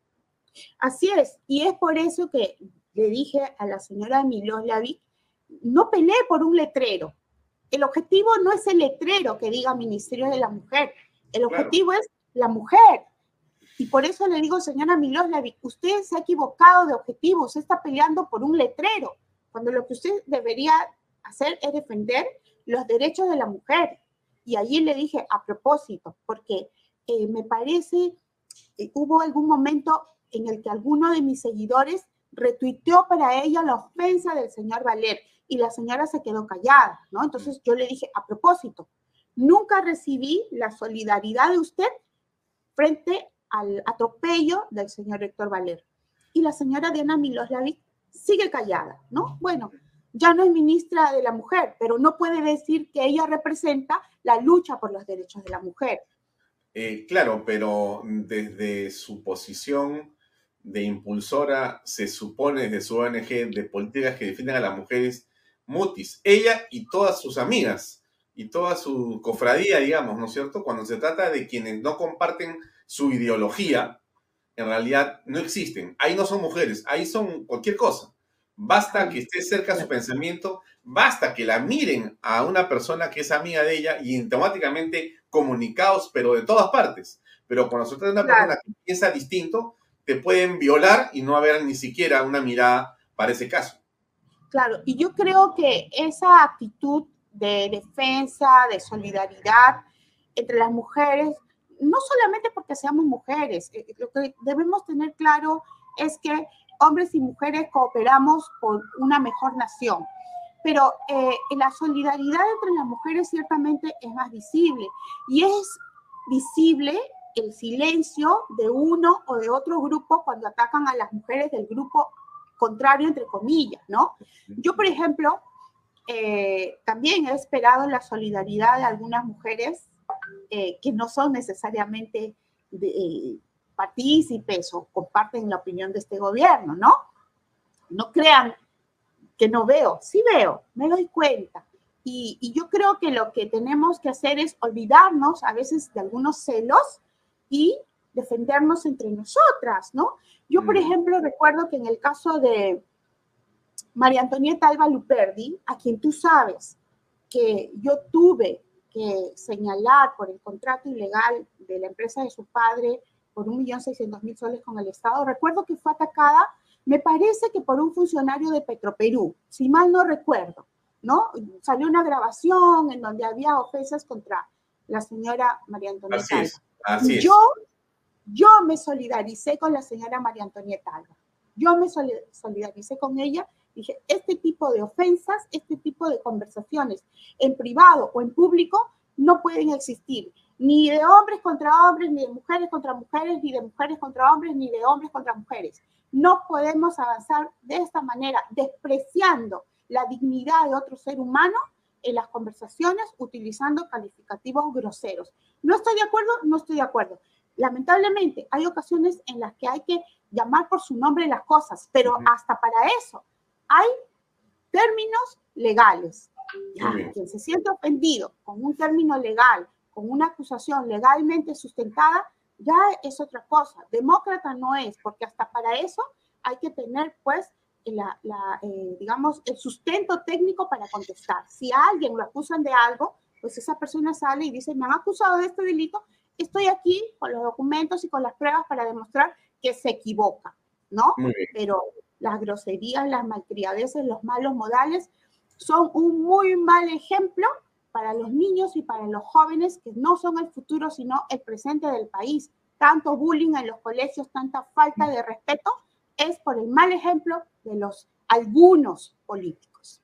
Así es, y es por eso que le dije a la señora Miloslavic, no pelee por un letrero. El objetivo no es el letrero que diga Ministerio de la Mujer, el objetivo es la mujer. Y por eso le digo, señora Miloslavic, usted se ha equivocado de objetivo, usted está peleando por un letrero, cuando lo que usted debería hacer es defender los derechos de la mujer. Y allí le dije a propósito, porque eh, me parece, eh, hubo algún momento en el que alguno de mis seguidores retuiteó para ella la ofensa del señor Valer y la señora se quedó callada, ¿no? Entonces yo le dije, a propósito, nunca recibí la solidaridad de usted frente al atropello del señor Héctor Valer. Y la señora Diana Miloslavic sigue callada, ¿no? Bueno, ya no es ministra de la mujer, pero no puede decir que ella representa la lucha por los derechos de la mujer. Eh, claro, pero desde su posición de impulsora, se supone desde su ONG de políticas que defienden a las mujeres, mutis, ella y todas sus amigas y toda su cofradía, digamos, ¿no es cierto? Cuando se trata de quienes no comparten su ideología, en realidad no existen. Ahí no son mujeres, ahí son cualquier cosa. Basta que esté cerca su pensamiento, basta que la miren a una persona que es amiga de ella y automáticamente comunicados, pero de todas partes. Pero cuando se trata de una persona que piensa distinto, te pueden violar y no haber ni siquiera una mirada para ese caso. Claro, y yo creo que esa actitud de defensa, de solidaridad entre las mujeres, no solamente porque seamos mujeres, eh, lo que debemos tener claro es que hombres y mujeres cooperamos por una mejor nación. Pero eh, la solidaridad entre las mujeres ciertamente es más visible y es visible el silencio de uno o de otro grupo cuando atacan a las mujeres del grupo contrario, entre comillas, ¿no? Yo, por ejemplo, eh, también he esperado la solidaridad de algunas mujeres eh, que no son necesariamente de, partícipes o comparten la opinión de este gobierno, ¿no? No crean que no veo, sí veo, me doy cuenta. Y, y, yo creo que lo que tenemos que hacer es olvidarnos a veces de algunos celos y defendernos entre nosotras, ¿no? Yo, por mm. ejemplo, recuerdo que en el caso de María Antonieta Alba Luperdi, a quien tú sabes que yo tuve que señalar por el contrato ilegal de la empresa de su padre por un millón seiscientos mil soles con el Estado, recuerdo que fue atacada, me parece que por un funcionario de Petroperú, si mal no recuerdo, ¿no? Salió una grabación en donde había ofensas contra la señora María Antonieta Alba. Yo, yo me solidaricé con la señora María Antonieta Alba. Yo me solidaricé con ella. Dije, este tipo de ofensas, este tipo de conversaciones en privado o en público no pueden existir. Ni de hombres contra hombres, ni de mujeres contra mujeres, ni de mujeres contra hombres, ni de hombres contra mujeres. No podemos avanzar de esta manera, despreciando la dignidad de otro ser humano en las conversaciones utilizando calificativos groseros. No estoy de acuerdo, no estoy de acuerdo. Lamentablemente, hay ocasiones en las que hay que llamar por su nombre las cosas, pero hasta para eso hay términos legales. quien se siente ofendido con un término legal, con una acusación legalmente sustentada, ya es otra cosa. Demócrata no es, porque hasta para eso hay que tener, pues, la, eh, digamos, el sustento técnico para contestar. Si a alguien lo acusan de algo, pues esa persona sale y dice, me han acusado de este delito, estoy aquí con los documentos y con las pruebas para demostrar que se equivoca, ¿no? Pero las groserías, las malcriadeces, los malos modales son un muy mal ejemplo para los niños y para los jóvenes que no son el futuro, sino el presente del país. Tanto bullying en los colegios, tanta falta de respeto, es por el mal ejemplo de los algunos políticos.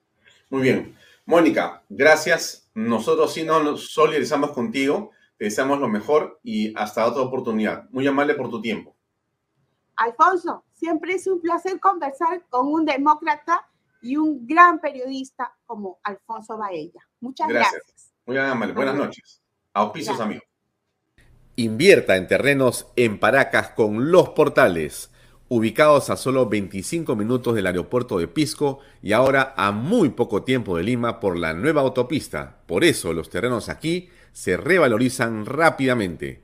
Muy bien. Mónica, gracias. Nosotros sí nos solidarizamos contigo, te deseamos lo mejor y hasta otra oportunidad. Muy amable por tu tiempo. Alfonso, siempre es un placer conversar con un demócrata y un gran periodista como Alfonso Baella. Muchas gracias. Muy amable. Buenas noches. Auspicios, amigos. Invierta en terrenos en Paracas con los portales, ubicados a solo 25 minutos del aeropuerto de Pisco y ahora a muy poco tiempo de Lima por la nueva autopista. Por eso los terrenos aquí se revalorizan rápidamente.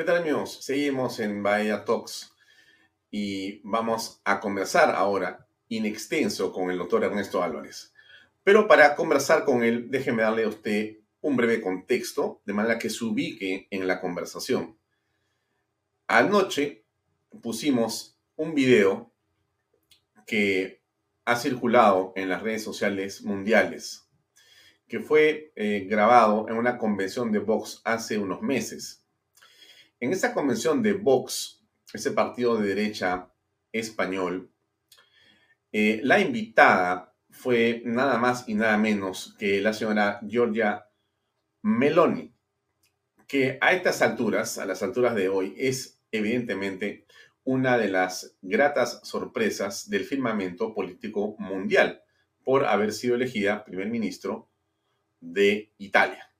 ¿Qué tal amigos? Seguimos en Bahía Talks y vamos a conversar ahora in extenso con el doctor Ernesto Álvarez. Pero para conversar con él, déjeme darle a usted un breve contexto de manera que se ubique en la conversación. Anoche pusimos un video que ha circulado en las redes sociales mundiales, que fue eh, grabado en una convención de Vox hace unos meses en esa convención de Vox, ese partido de derecha español, eh, la invitada fue nada más y nada menos que la señora Giorgia Meloni, que a estas alturas, a las alturas de hoy, es evidentemente una de las gratas sorpresas del firmamento político mundial por haber sido elegida primer ministro de Italia.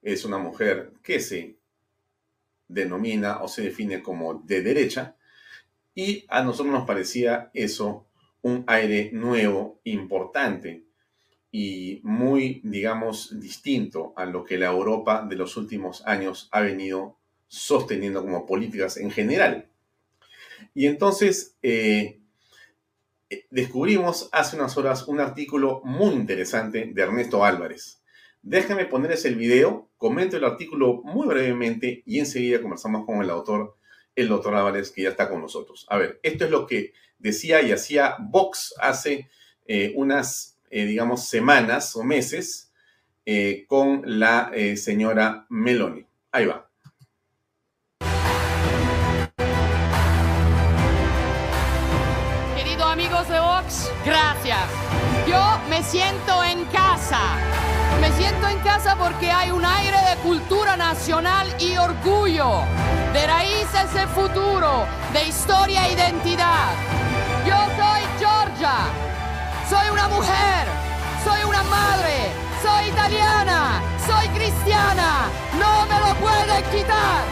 Es una mujer que se denomina o se define como de derecha, y a nosotros nos parecía eso un aire nuevo, importante y muy, digamos, distinto a lo que la Europa de los últimos años ha venido sosteniendo como políticas en general. Y entonces eh, descubrimos hace unas horas un artículo muy interesante de Ernesto Álvarez. Déjame ponerles el video comento el artículo muy brevemente y enseguida conversamos con el autor, el doctor Álvarez, que ya está con nosotros. A ver, esto es lo que decía y hacía Vox hace eh, unas, eh, digamos, semanas o meses eh, con la señora Meloni. Ahí va. Queridos amigos de Vox, gracias. Yo me siento en casa me siento en casa porque hay un aire de cultura nacional y orgullo, de raíces de futuro, de historia e identidad. Yo soy Georgia, soy una mujer, soy una madre, soy italiana, soy cristiana, no me lo pueden quitar.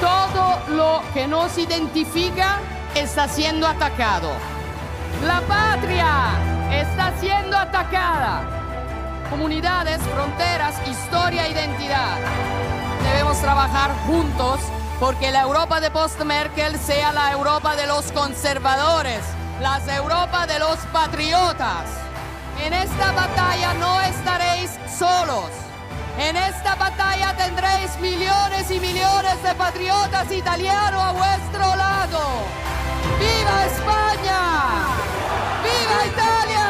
Todo lo que nos identifica está siendo atacado. La patria está siendo atacada comunidades, fronteras, historia, identidad. Debemos trabajar juntos porque la Europa de post-Merkel sea la Europa de los conservadores, la Europa de los patriotas. En esta batalla no estaréis solos. En esta batalla tendréis millones y millones de patriotas italianos a vuestro lado. ¡Viva España! ¡Viva Italia!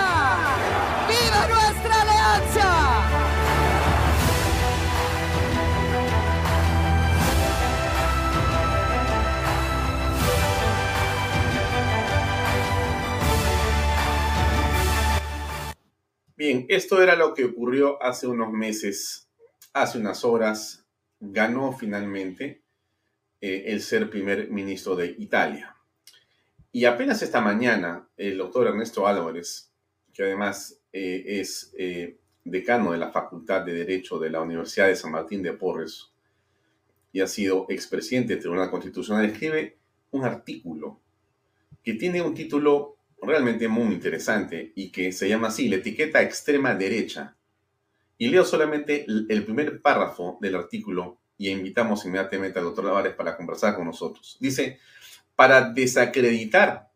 Bien, esto era lo que ocurrió hace unos meses, hace unas horas, ganó finalmente eh, el ser primer ministro de Italia. Y apenas esta mañana, el doctor Ernesto Álvarez, que además eh, es eh, decano de la Facultad de Derecho de la Universidad de San Martín de Porres y ha sido expresidente del Tribunal Constitucional, escribe un artículo que tiene un título realmente muy interesante y que se llama así, la etiqueta extrema derecha. Y leo solamente el primer párrafo del artículo y invitamos inmediatamente al doctor Álvarez para conversar con nosotros. Dice, para desacreditar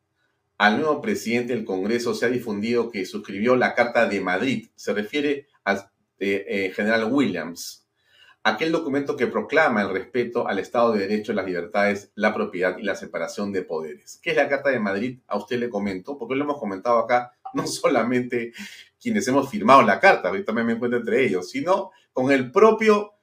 al nuevo presidente del Congreso se ha difundido que suscribió la Carta de Madrid. Se refiere al eh, eh, general Williams, aquel documento que proclama el respeto al Estado de Derecho, las libertades, la propiedad y la separación de poderes. ¿Qué es la Carta de Madrid? A usted le comento, porque lo hemos comentado acá, no (laughs) solamente quienes hemos firmado la carta, yo también me encuentro entre ellos, sino con el propio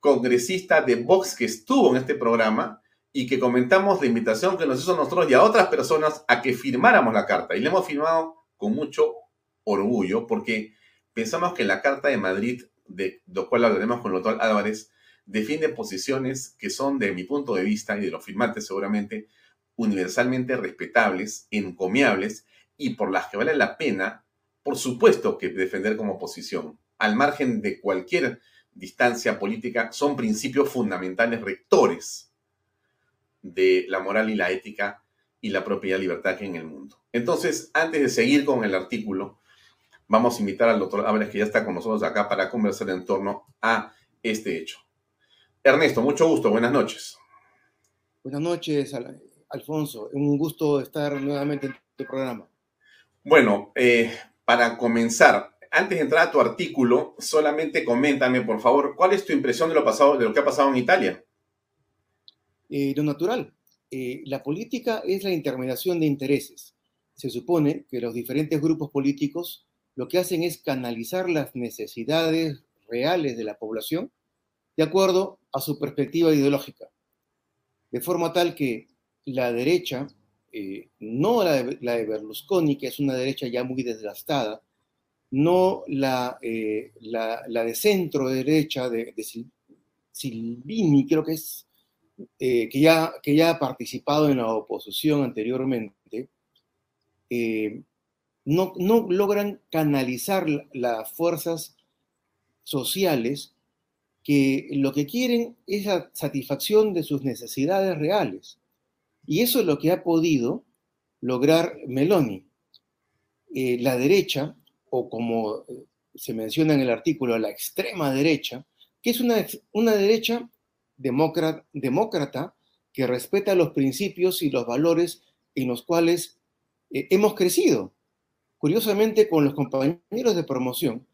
congresista de Vox que estuvo en este programa y que comentamos la invitación que nos hizo nosotros y a otras personas a que firmáramos la carta. Y la hemos firmado con mucho orgullo porque pensamos que la Carta de Madrid de lo cual hablaremos con el doctor Álvarez, defiende posiciones que son, de mi punto de vista y de los firmantes seguramente, universalmente respetables, encomiables y por las que vale la pena, por supuesto, que defender como posición. Al margen de cualquier distancia política, son principios fundamentales rectores de la moral y la ética y la propia libertad en el mundo. Entonces, antes de seguir con el artículo, vamos a invitar al doctor Álvarez, que ya está con nosotros acá, para conversar en torno a este hecho. Ernesto, mucho gusto, buenas noches. Buenas noches, Alfonso. Un gusto estar nuevamente en tu programa. Bueno, eh, para comenzar, antes de entrar a tu artículo, solamente coméntame, por favor, ¿cuál es tu impresión de lo, pasado, de lo que ha pasado en Italia? Eh, lo natural. Eh, la política es la intermediación de intereses. Se supone que los diferentes grupos políticos lo que hacen es canalizar las necesidades reales de la población de acuerdo a su perspectiva ideológica. De forma tal que la derecha, eh, no la de, Berlusconi, que es una derecha ya muy desgastada, no la, eh, la, de centro derecha de, Silvini, creo que es, eh, que, ya, que ya ha participado en la oposición anteriormente, no, logran canalizar las fuerzas sociales que lo que quieren es la satisfacción de sus necesidades reales. Y eso es lo que ha podido lograr Meloni. Eh, la derecha, o como eh, se menciona en el artículo, la extrema derecha, que es una, una derecha demócrata, que respeta los principios y los valores en los cuales eh, hemos crecido. Curiosamente, con los compañeros de promoción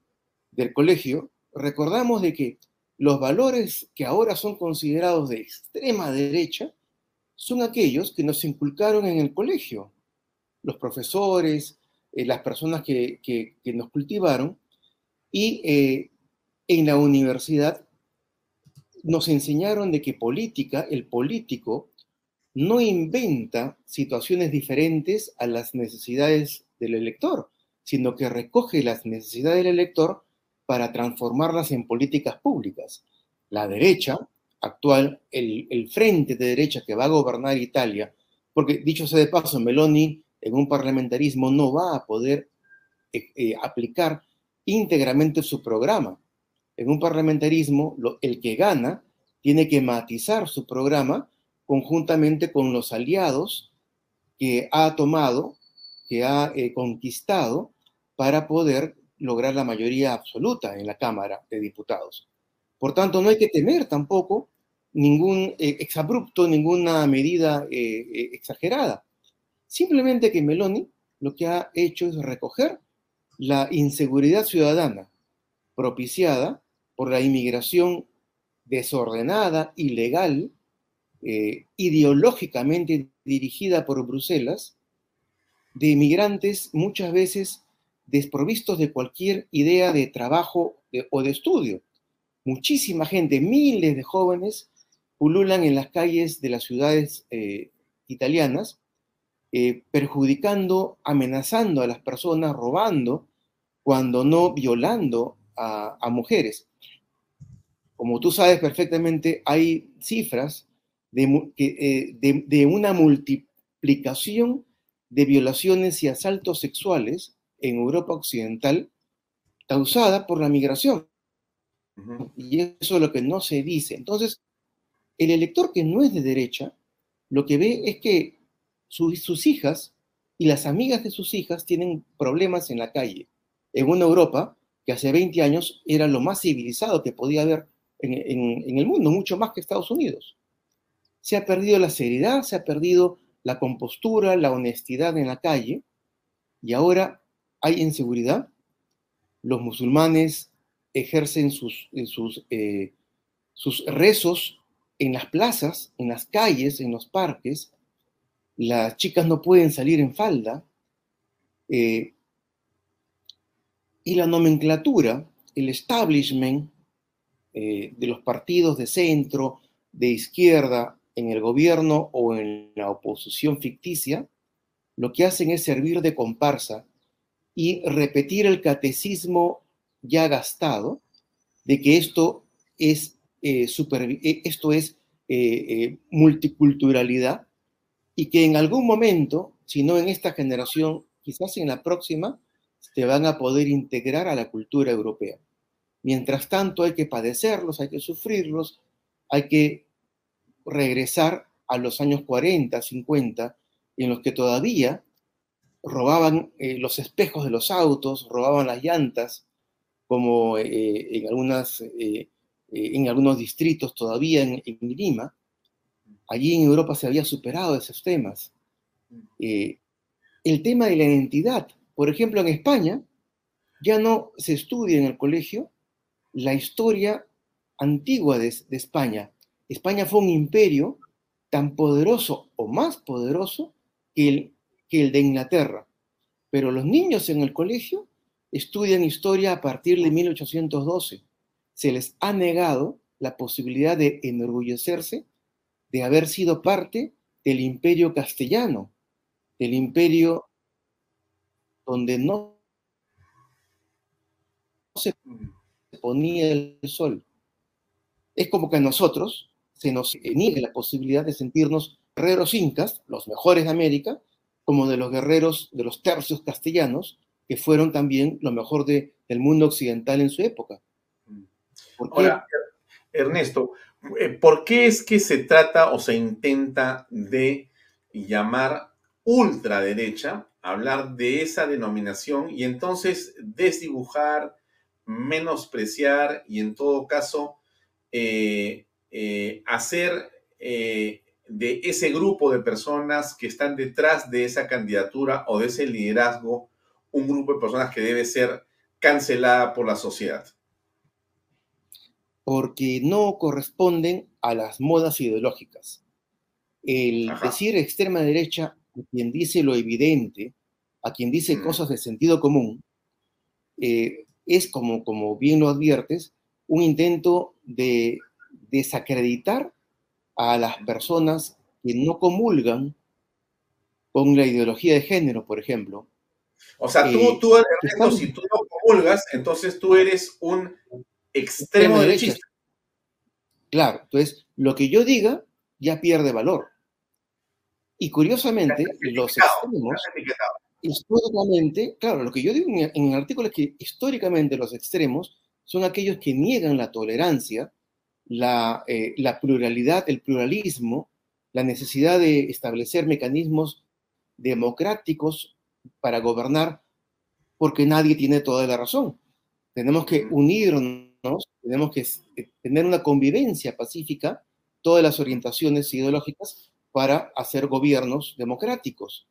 del colegio, recordamos de que los valores que ahora son considerados de extrema derecha son aquellos que nos inculcaron en el colegio. Los profesores, eh, las personas que, nos cultivaron y eh, en la universidad nos enseñaron de que política, el político, no inventa situaciones diferentes a las necesidades del elector, sino que recoge las necesidades del elector para transformarlas en políticas públicas. La derecha actual, el, frente de derecha que va a gobernar Italia, porque dicho sea de paso, Meloni en un parlamentarismo no va a poder eh, eh, aplicar íntegramente su programa. En un parlamentarismo, el que gana tiene que matizar su programa conjuntamente con los aliados que ha tomado que ha eh, conquistado para poder lograr la mayoría absoluta en la Cámara de Diputados. Por tanto, no hay que temer tampoco ningún eh, exabrupto, ninguna medida eh, exagerada. Simplemente que Meloni lo que ha hecho es recoger la inseguridad ciudadana propiciada por la inmigración desordenada, ilegal, ideológicamente dirigida por Bruselas, de inmigrantes muchas veces desprovistos de cualquier idea de trabajo o de estudio. Muchísima gente, miles de jóvenes, pululan en las calles de las ciudades eh, italianas, eh, perjudicando, amenazando a las personas, robando cuando no violando a, mujeres. Como tú sabes perfectamente, hay cifras de, eh, de, de una multiplicación de violaciones y asaltos sexuales en Europa Occidental causada por la migración. Y eso es lo que no se dice. Entonces, el elector que no es de derecha, lo que ve es que sus hijas y las amigas de sus hijas tienen problemas en la calle, en una Europa que hace 20 años era lo más civilizado que podía haber en, en el mundo, mucho más que Estados Unidos. Se ha perdido la seriedad, se ha perdido la compostura, la honestidad en la calle, y ahora hay inseguridad. Los musulmanes ejercen sus, eh, sus, eh, rezos en las plazas, en las calles, en los parques. Las chicas no pueden salir en falda. Eh, y la nomenclatura, el establishment de los partidos de centro, de izquierda, en el gobierno o en la oposición ficticia, lo que hacen es servir de comparsa y repetir el catecismo ya gastado de que esto es, eh, eh, esto es eh, multiculturalidad y que en algún momento, si no en esta generación, quizás en la próxima, se van a poder integrar a la cultura europea. Mientras tanto hay que padecerlos, hay que sufrirlos, hay que regresar a los años 40, 50, en los que todavía robaban eh, los espejos de los autos, robaban las llantas, como eh, en, algunas, eh, en algunos distritos todavía en, Lima. Allí en Europa se había superado esos temas. el tema de la identidad, por ejemplo, en España ya no se estudia en el colegio la historia antigua de España, España fue un imperio tan poderoso o más poderoso que el, de Inglaterra. Pero los niños en el colegio estudian historia a partir de 1812. Se les ha negado la posibilidad de enorgullecerse de haber sido parte del imperio castellano, del imperio donde no se ponía el sol. Es como que nosotros se nos niegue la posibilidad de sentirnos guerreros incas, los mejores de América, como de los guerreros de los tercios castellanos, que fueron también lo mejor de, del mundo occidental en su época. Ernesto, eh, ¿por qué es que se trata o se intenta de llamar ultraderecha, hablar de esa denominación y entonces desdibujar, menospreciar y en todo caso eh, eh, hacer eh, de ese grupo de personas que están detrás de esa candidatura o de ese liderazgo un grupo de personas que debe ser cancelada por la sociedad? Porque no corresponden a las modas ideológicas. El decir extrema derecha, a quien dice lo evidente, a quien dice mm. cosas de sentido común, eh, es como, como bien lo adviertes, un intento de desacreditar a las personas que no comulgan con la ideología de género, por ejemplo. O sea, tú, eh, tú si tú no comulgas, entonces tú eres un extremo derechista. Claro, entonces lo que yo diga ya pierde valor. Y curiosamente, los extremos, históricamente, claro, lo que yo digo en el artículo es que históricamente los extremos son aquellos que niegan la tolerancia eh, la, pluralidad, el pluralismo, la necesidad de establecer mecanismos democráticos para gobernar, porque nadie tiene toda la razón. Tenemos que unirnos, tenemos que eh, tener una convivencia pacífica, todas las orientaciones ideológicas para hacer gobiernos democráticos.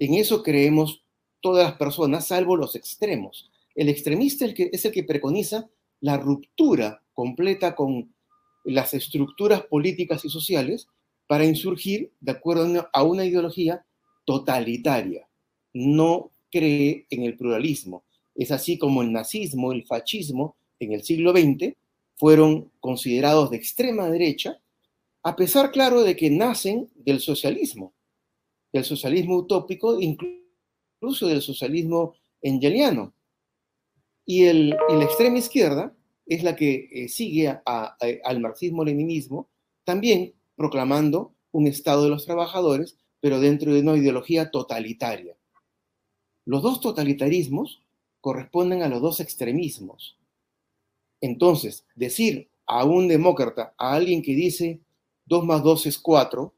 En eso creemos todas las personas, salvo los extremos. El extremista es el que, es el que preconiza la ruptura completa con las estructuras políticas y sociales para insurgir de acuerdo a una ideología totalitaria. No cree en el pluralismo. Es así como el nazismo, el fascismo en el siglo XX fueron considerados de extrema derecha, a pesar, claro, de que nacen del socialismo, del socialismo utópico, incluso del socialismo engeliano. Y, el, y la extrema izquierda es la que eh, sigue al marxismo-leninismo, también proclamando un Estado de los trabajadores, pero dentro de una ideología totalitaria. Los dos totalitarismos corresponden a los dos extremismos. Entonces, decir a un demócrata, a alguien que dice 2 más 2 es 4,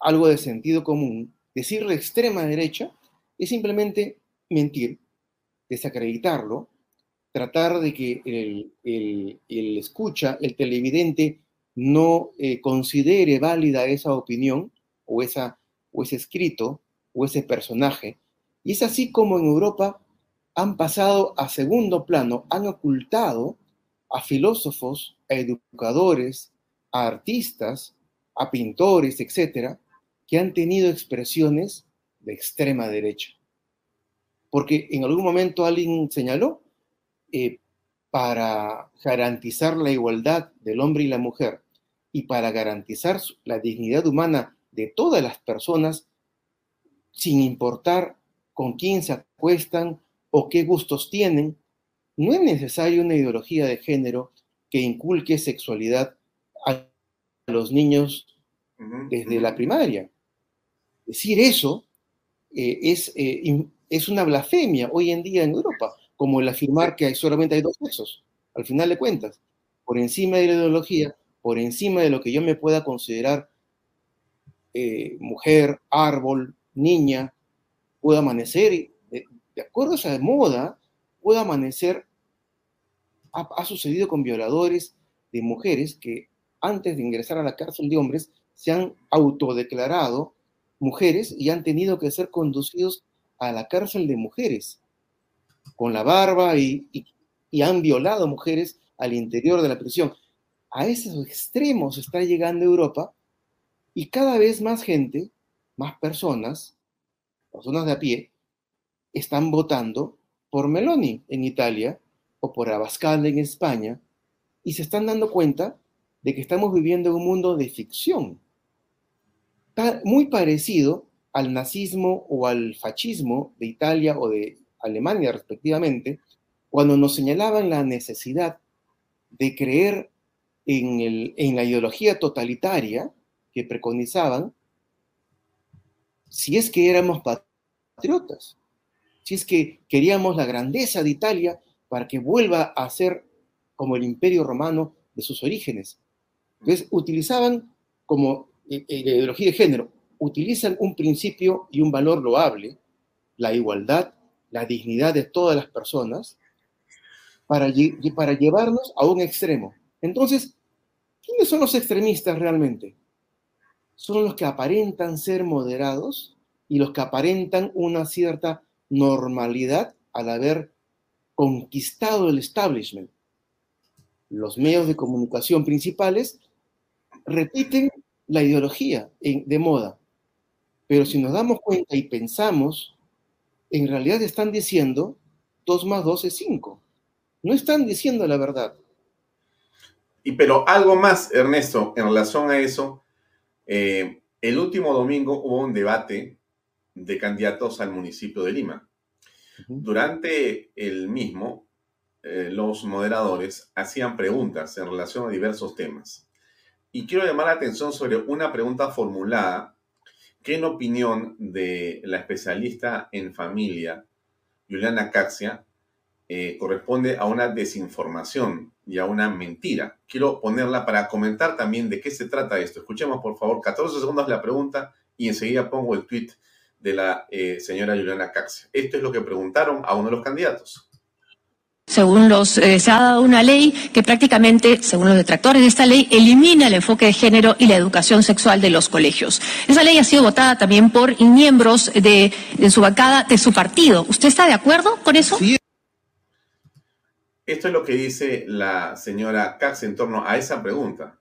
algo de sentido común, decirle extrema derecha es simplemente mentir, desacreditarlo, tratar de que el, escucha, el televidente, no eh, considere válida esa opinión o, esa, o ese escrito o ese personaje. Y es así como en Europa han pasado a segundo plano, han ocultado a filósofos, a educadores, a artistas, a pintores, etcétera, que han tenido expresiones de extrema derecha. Porque en algún momento alguien señaló, eh, para garantizar la igualdad del hombre y la mujer y para garantizar la dignidad humana de todas las personas, sin importar con quién se acuestan o qué gustos tienen, no es necesaria una ideología de género que inculque sexualidad a los niños desde la primaria. Decir eso eh, es, eh, es una blasfemia hoy en día en Europa, como el afirmar que solamente hay dos sexos, al final de cuentas, por encima de la ideología, por encima de lo que yo me pueda considerar eh, mujer, árbol, niña, puedo amanecer, de, de acuerdo a esa moda, puedo amanecer ha, sucedido con violadores de mujeres que antes de ingresar a la cárcel de hombres se han autodeclarado mujeres y han tenido que ser conducidos a la cárcel de mujeres con la barba y, han violado mujeres al interior de la prisión. A esos extremos está llegando Europa y cada vez más gente, más personas, personas de a pie, están votando por Meloni en Italia o por Abascal en España y se están dando cuenta de que estamos viviendo en un mundo de ficción, muy parecido al nazismo o al fascismo de Italia o de Alemania respectivamente, cuando nos señalaban la necesidad de creer en, en la ideología totalitaria que preconizaban, si es que éramos patriotas, si es que queríamos la grandeza de Italia para que vuelva a ser como el imperio romano de sus orígenes. Entonces, utilizaban como eh, eh, ideología de género, utilizan un principio y un valor loable, la igualdad, la dignidad de todas las personas, para, para llevarnos a un extremo. Entonces, ¿quiénes son los extremistas realmente? Son los que aparentan ser moderados y los que aparentan una cierta normalidad al haber conquistado el establishment. Los medios de comunicación principales repiten la ideología de moda, pero si nos damos cuenta y pensamos, en realidad están diciendo 2 más 2 es 5. No están diciendo la verdad. Y pero algo más, Ernesto, en relación a eso, eh, el último domingo hubo un debate de candidatos al municipio de Lima. Durante el mismo, eh, los moderadores hacían preguntas en relación a diversos temas. Y quiero llamar la atención sobre una pregunta formulada que en opinión de la especialista en familia, Juliana Caxia, eh, corresponde a una desinformación y a una mentira. Quiero ponerla para comentar también de qué se trata esto. Escuchemos, por favor, 14 segundos la pregunta y enseguida pongo el tweet de la eh, señora Juliana Cax. Esto es lo que preguntaron a uno de los candidatos. Según los, eh, se ha dado una ley que prácticamente, según los detractores de esta ley, elimina el enfoque de género y la educación sexual de los colegios. Esa ley ha sido votada también por miembros de, su bancada, de su partido. ¿Usted está de acuerdo con eso? Sí. Esto es lo que dice la señora Cax en torno a esa pregunta.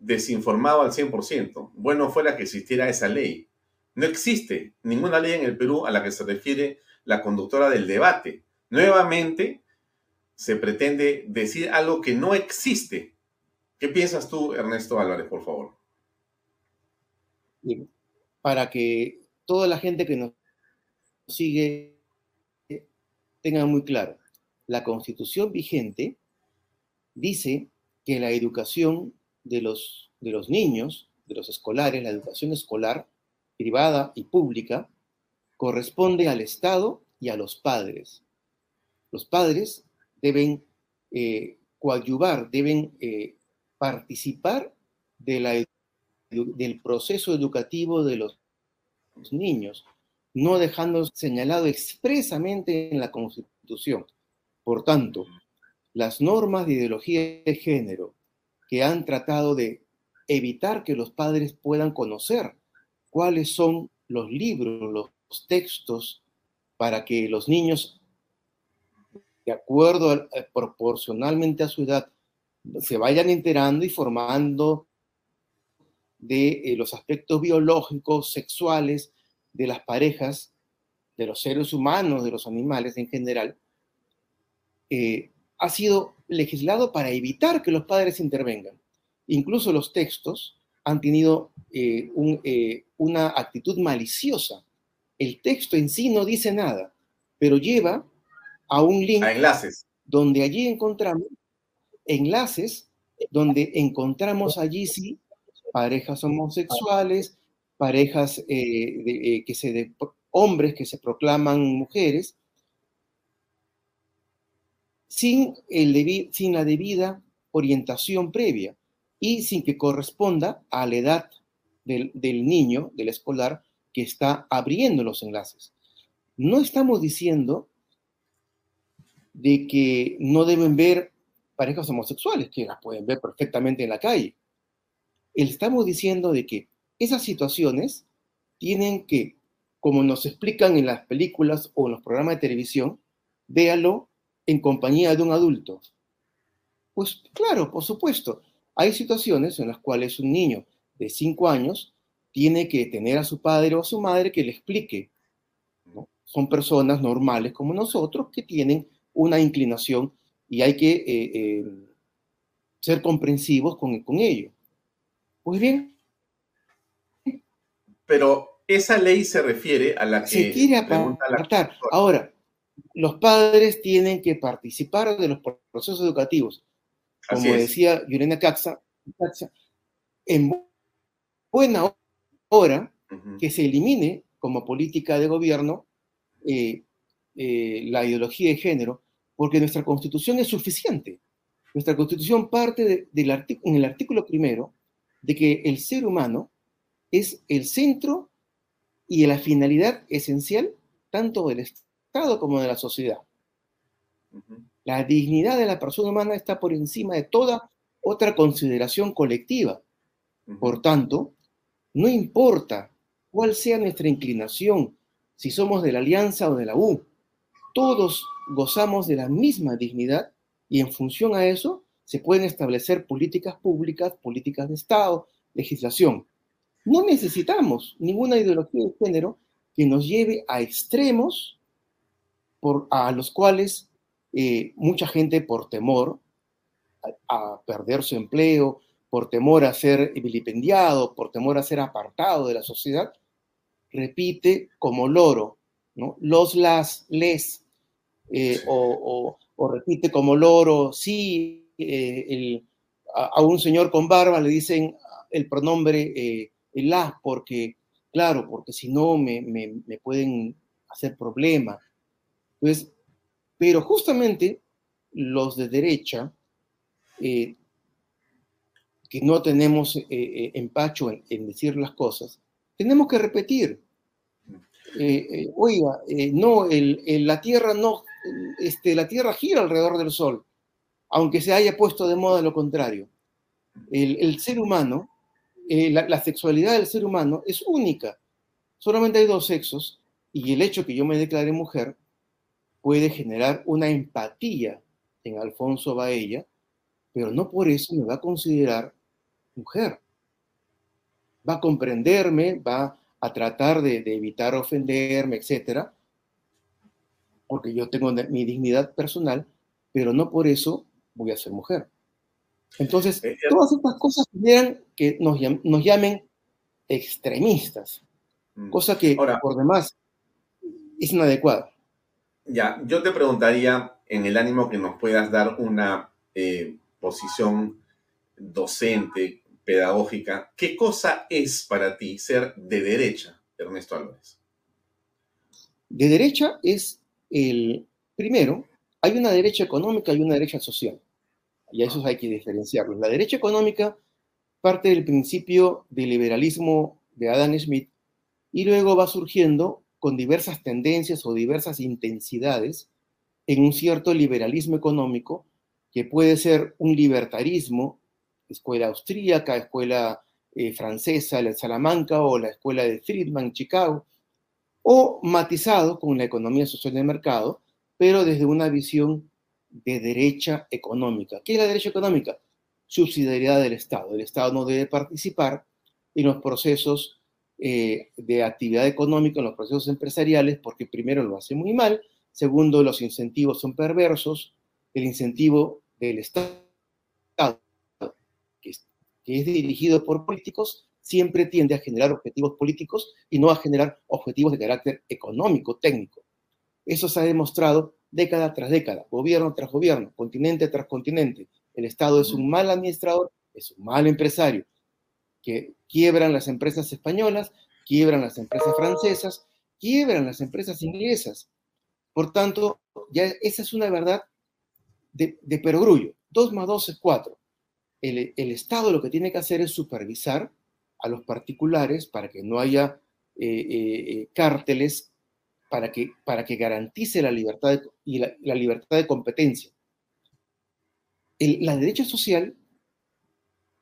Desinformado al 100%. Bueno fuera que existiera esa ley. No existe ninguna ley en el Perú a la que se refiere la conductora del debate. Nuevamente se pretende decir algo que no existe. ¿Qué piensas tú, Ernesto Álvarez, por favor? Para que toda la gente que nos sigue tengan muy claro, la constitución vigente dice que la educación de los, de los niños, de los escolares, la educación escolar, privada y pública, corresponde al Estado y a los padres. Los padres deben eh, coadyuvar, deben eh, participar de la, del proceso educativo de los niños, no dejando señalado expresamente en la Constitución. Por tanto, las normas de ideología de género que han tratado de evitar que los padres puedan conocer cuáles son los libros, los textos, para que los niños, de acuerdo proporcionalmente a su edad, se vayan enterando y formando de eh, los aspectos biológicos, sexuales de las parejas, de los seres humanos, de los animales en general, eh, ha sido legislado para evitar que los padres intervengan. Incluso los textos han tenido eh, una actitud maliciosa. El texto en sí no dice nada, pero lleva a un link. A enlaces. Donde allí encontramos enlaces, donde encontramos allí sí parejas homosexuales, parejas eh, eh, que se de, hombres que se proclaman mujeres, sin, el sin la debida orientación previa y sin que corresponda a la edad del, del niño, del escolar, que está abriendo los enlaces. No estamos diciendo de que no deben ver parejas homosexuales, que las pueden ver perfectamente en la calle estamos diciendo de que esas situaciones tienen que, como nos explican en las películas o en los programas de televisión, véalo en compañía de un adulto. Pues claro, por supuesto, hay situaciones en las cuales un niño de 5 años tiene que tener a su padre o a su madre que le explique. Son personas normales como nosotros que tienen una inclinación y hay que eh, eh, ser comprensivos con, con ello. Muy bien. Pero esa ley se refiere a la que... Se quiere apartar. Ahora, los padres tienen que participar de los procesos educativos. Como decía Yurena Caxa, en buena hora que se elimine como política de gobierno eh, eh, la ideología de género, porque nuestra constitución es suficiente. Nuestra constitución parte del en el artículo primero de que el ser humano es el centro y la finalidad esencial tanto del Estado como de la sociedad. La dignidad de la persona humana está por encima de toda otra consideración colectiva. Por tanto, no importa cuál sea nuestra inclinación, si somos de la Alianza o de la U, todos gozamos de la misma dignidad y en función a eso se pueden establecer políticas públicas, políticas de Estado, legislación. No necesitamos ninguna ideología de género que nos lleve a extremos por, a los cuales eh, mucha gente por temor a, perder su empleo, por temor a ser vilipendiado, por temor a ser apartado de la sociedad, repite como loro, ¿no? Los, las, les, eh, o, repite como loro, sí, eh, a, un señor con barba le dicen el pronombre eh, el la, porque, claro, porque si no me, pueden hacer problema. Entonces, pero justamente los de derecha, eh, que no tenemos empacho en, decir las cosas, tenemos que repetir. oiga, no, la Tierra no, este, la Tierra gira alrededor del Sol aunque se haya puesto de moda lo contrario. El, ser humano, eh, la, sexualidad del ser humano es única. Solamente hay dos sexos y el hecho que yo me declare mujer puede generar una empatía en Alfonso Baella, pero no por eso me va a considerar mujer. Va a comprenderme, va a tratar de, de evitar ofenderme, etcétera, porque yo tengo mi dignidad personal, pero no por eso voy a ser mujer. Entonces, eh, eh, todas estas cosas generan que nos, nos llamen extremistas, mm. cosa que por demás es inadecuada. Ya, yo te preguntaría en el ánimo que nos puedas dar una eh, posición docente, pedagógica, ¿qué cosa es para ti ser de derecha, Ernesto Álvarez? De derecha es el, primero, hay una derecha económica y una derecha social. Y a esos hay que diferenciarlos. La derecha económica parte del principio del liberalismo de Adam Smith y luego va surgiendo con diversas tendencias o diversas intensidades en un cierto liberalismo económico que puede ser un libertarismo, escuela austríaca, escuela eh, francesa, la Salamanca o la escuela de Friedman, Chicago, o matizado con la economía social de mercado, pero desde una visión de derecha económica. ¿Qué es la derecha económica? Subsidiariedad del Estado. El Estado no debe participar en los procesos eh, de actividad económica, en los procesos empresariales, porque primero lo hace muy mal, segundo, los incentivos son perversos, el incentivo del Estado, que es, que es dirigido por políticos, siempre tiende a generar objetivos políticos y no a generar objetivos de carácter económico, técnico. Eso se ha demostrado década tras década, gobierno tras gobierno, continente tras continente. El Estado es un mal administrador, es un mal empresario, que quiebran las empresas españolas, quiebran las empresas francesas, quiebran las empresas inglesas. Por tanto, ya esa es una verdad de, de perogrullo. Dos más dos es cuatro. El, el Estado lo que tiene que hacer es supervisar a los particulares para que no haya eh, eh, eh, cárteles, para que, para que garantice la libertad de, y la, libertad de competencia. La derecha social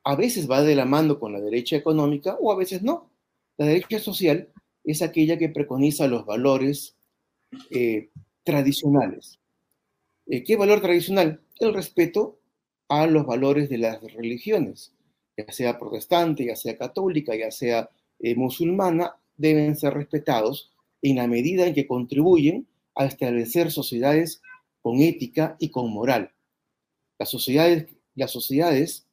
a veces va de la mano con la derecha económica o a veces no. La derecha social es aquella que preconiza los valores tradicionales. ¿Qué valor tradicional? El respeto a los valores de las religiones ya sea protestante, ya sea católica, ya sea eh, musulmana, deben ser respetados en la medida en que contribuyen a establecer sociedades con ética y con moral. Las sociedades, las sociedades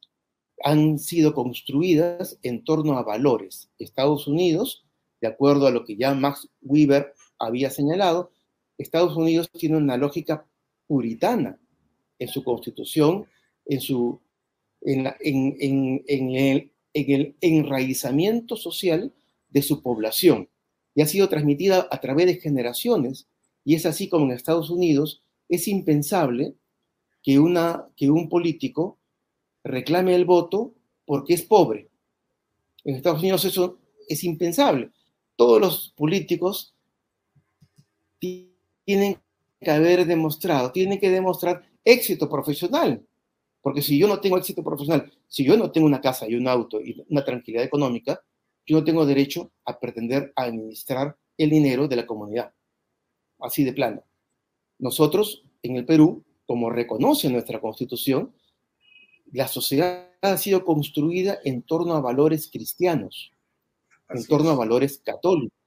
han sido construidas en torno a valores. Estados Unidos, de acuerdo a lo que ya Max Weber había señalado, Estados Unidos tiene una lógica puritana en su constitución, en su en, en, en, el, en el enraizamiento social de su población y ha sido transmitida a través de generaciones. Y es así como en Estados Unidos es impensable que, una, que un político reclame el voto porque es pobre. En Estados Unidos eso es impensable. Todos los políticos tienen que haber demostrado, tienen que demostrar éxito profesional. Porque si yo no tengo éxito profesional, si yo no tengo una casa y un auto y una tranquilidad económica, yo no tengo derecho a pretender administrar el dinero de la comunidad. Así de plano. Nosotros, en el Perú, como reconoce nuestra constitución, la sociedad ha sido construida en torno a valores cristianos, Así en torno es. a valores católicos.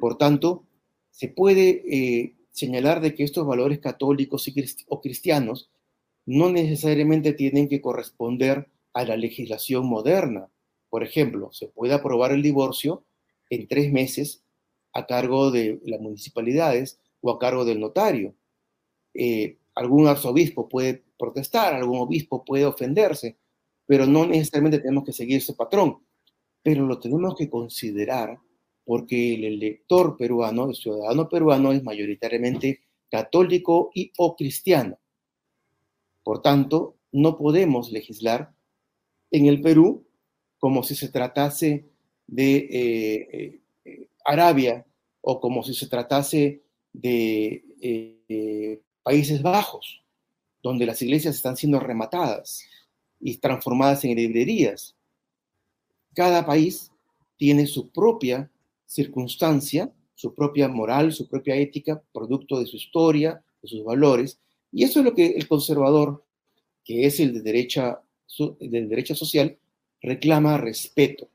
Por tanto, se puede eh, señalar de que estos valores católicos y o cristianos no necesariamente tienen que corresponder a la legislación moderna. Por ejemplo, se puede aprobar el divorcio en tres meses a cargo de las municipalidades o a cargo del notario. Eh, algún arzobispo puede protestar, algún obispo puede ofenderse, pero no necesariamente tenemos que seguir ese patrón. Pero lo tenemos que considerar porque el elector peruano, el ciudadano peruano es mayoritariamente católico y o cristiano. Por tanto, no podemos legislar en el Perú como si se tratase de eh, eh, Arabia o como si se tratase de eh, Países Bajos, donde las iglesias están siendo rematadas y transformadas en librerías. Cada país tiene su propia circunstancia, su propia moral, su propia ética, producto de su historia, de sus valores, y eso es lo que el conservador, que es el de derecha, de derecha social, reclama respeto.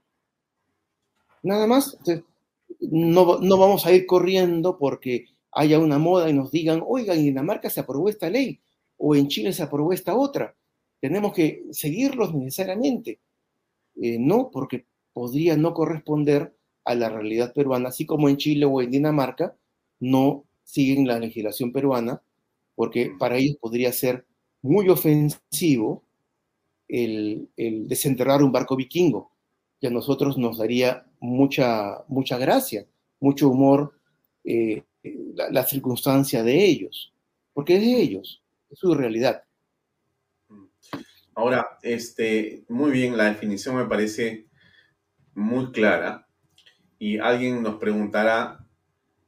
Nada más, no, no vamos a ir corriendo porque haya una moda y nos digan, oiga, en Dinamarca se aprobó esta ley o en Chile se aprobó esta otra. Tenemos que seguirlos necesariamente. Eh, no, porque podría no corresponder a la realidad peruana, así como en Chile o en Dinamarca no siguen la legislación peruana, porque para ellos podría ser muy ofensivo el, desenterrar un barco vikingo, que a nosotros nos daría mucha, mucha gracia, mucho humor eh, la, circunstancia de ellos, porque es de ellos, es su realidad. Ahora, este, muy bien, la definición me parece muy clara y alguien nos preguntará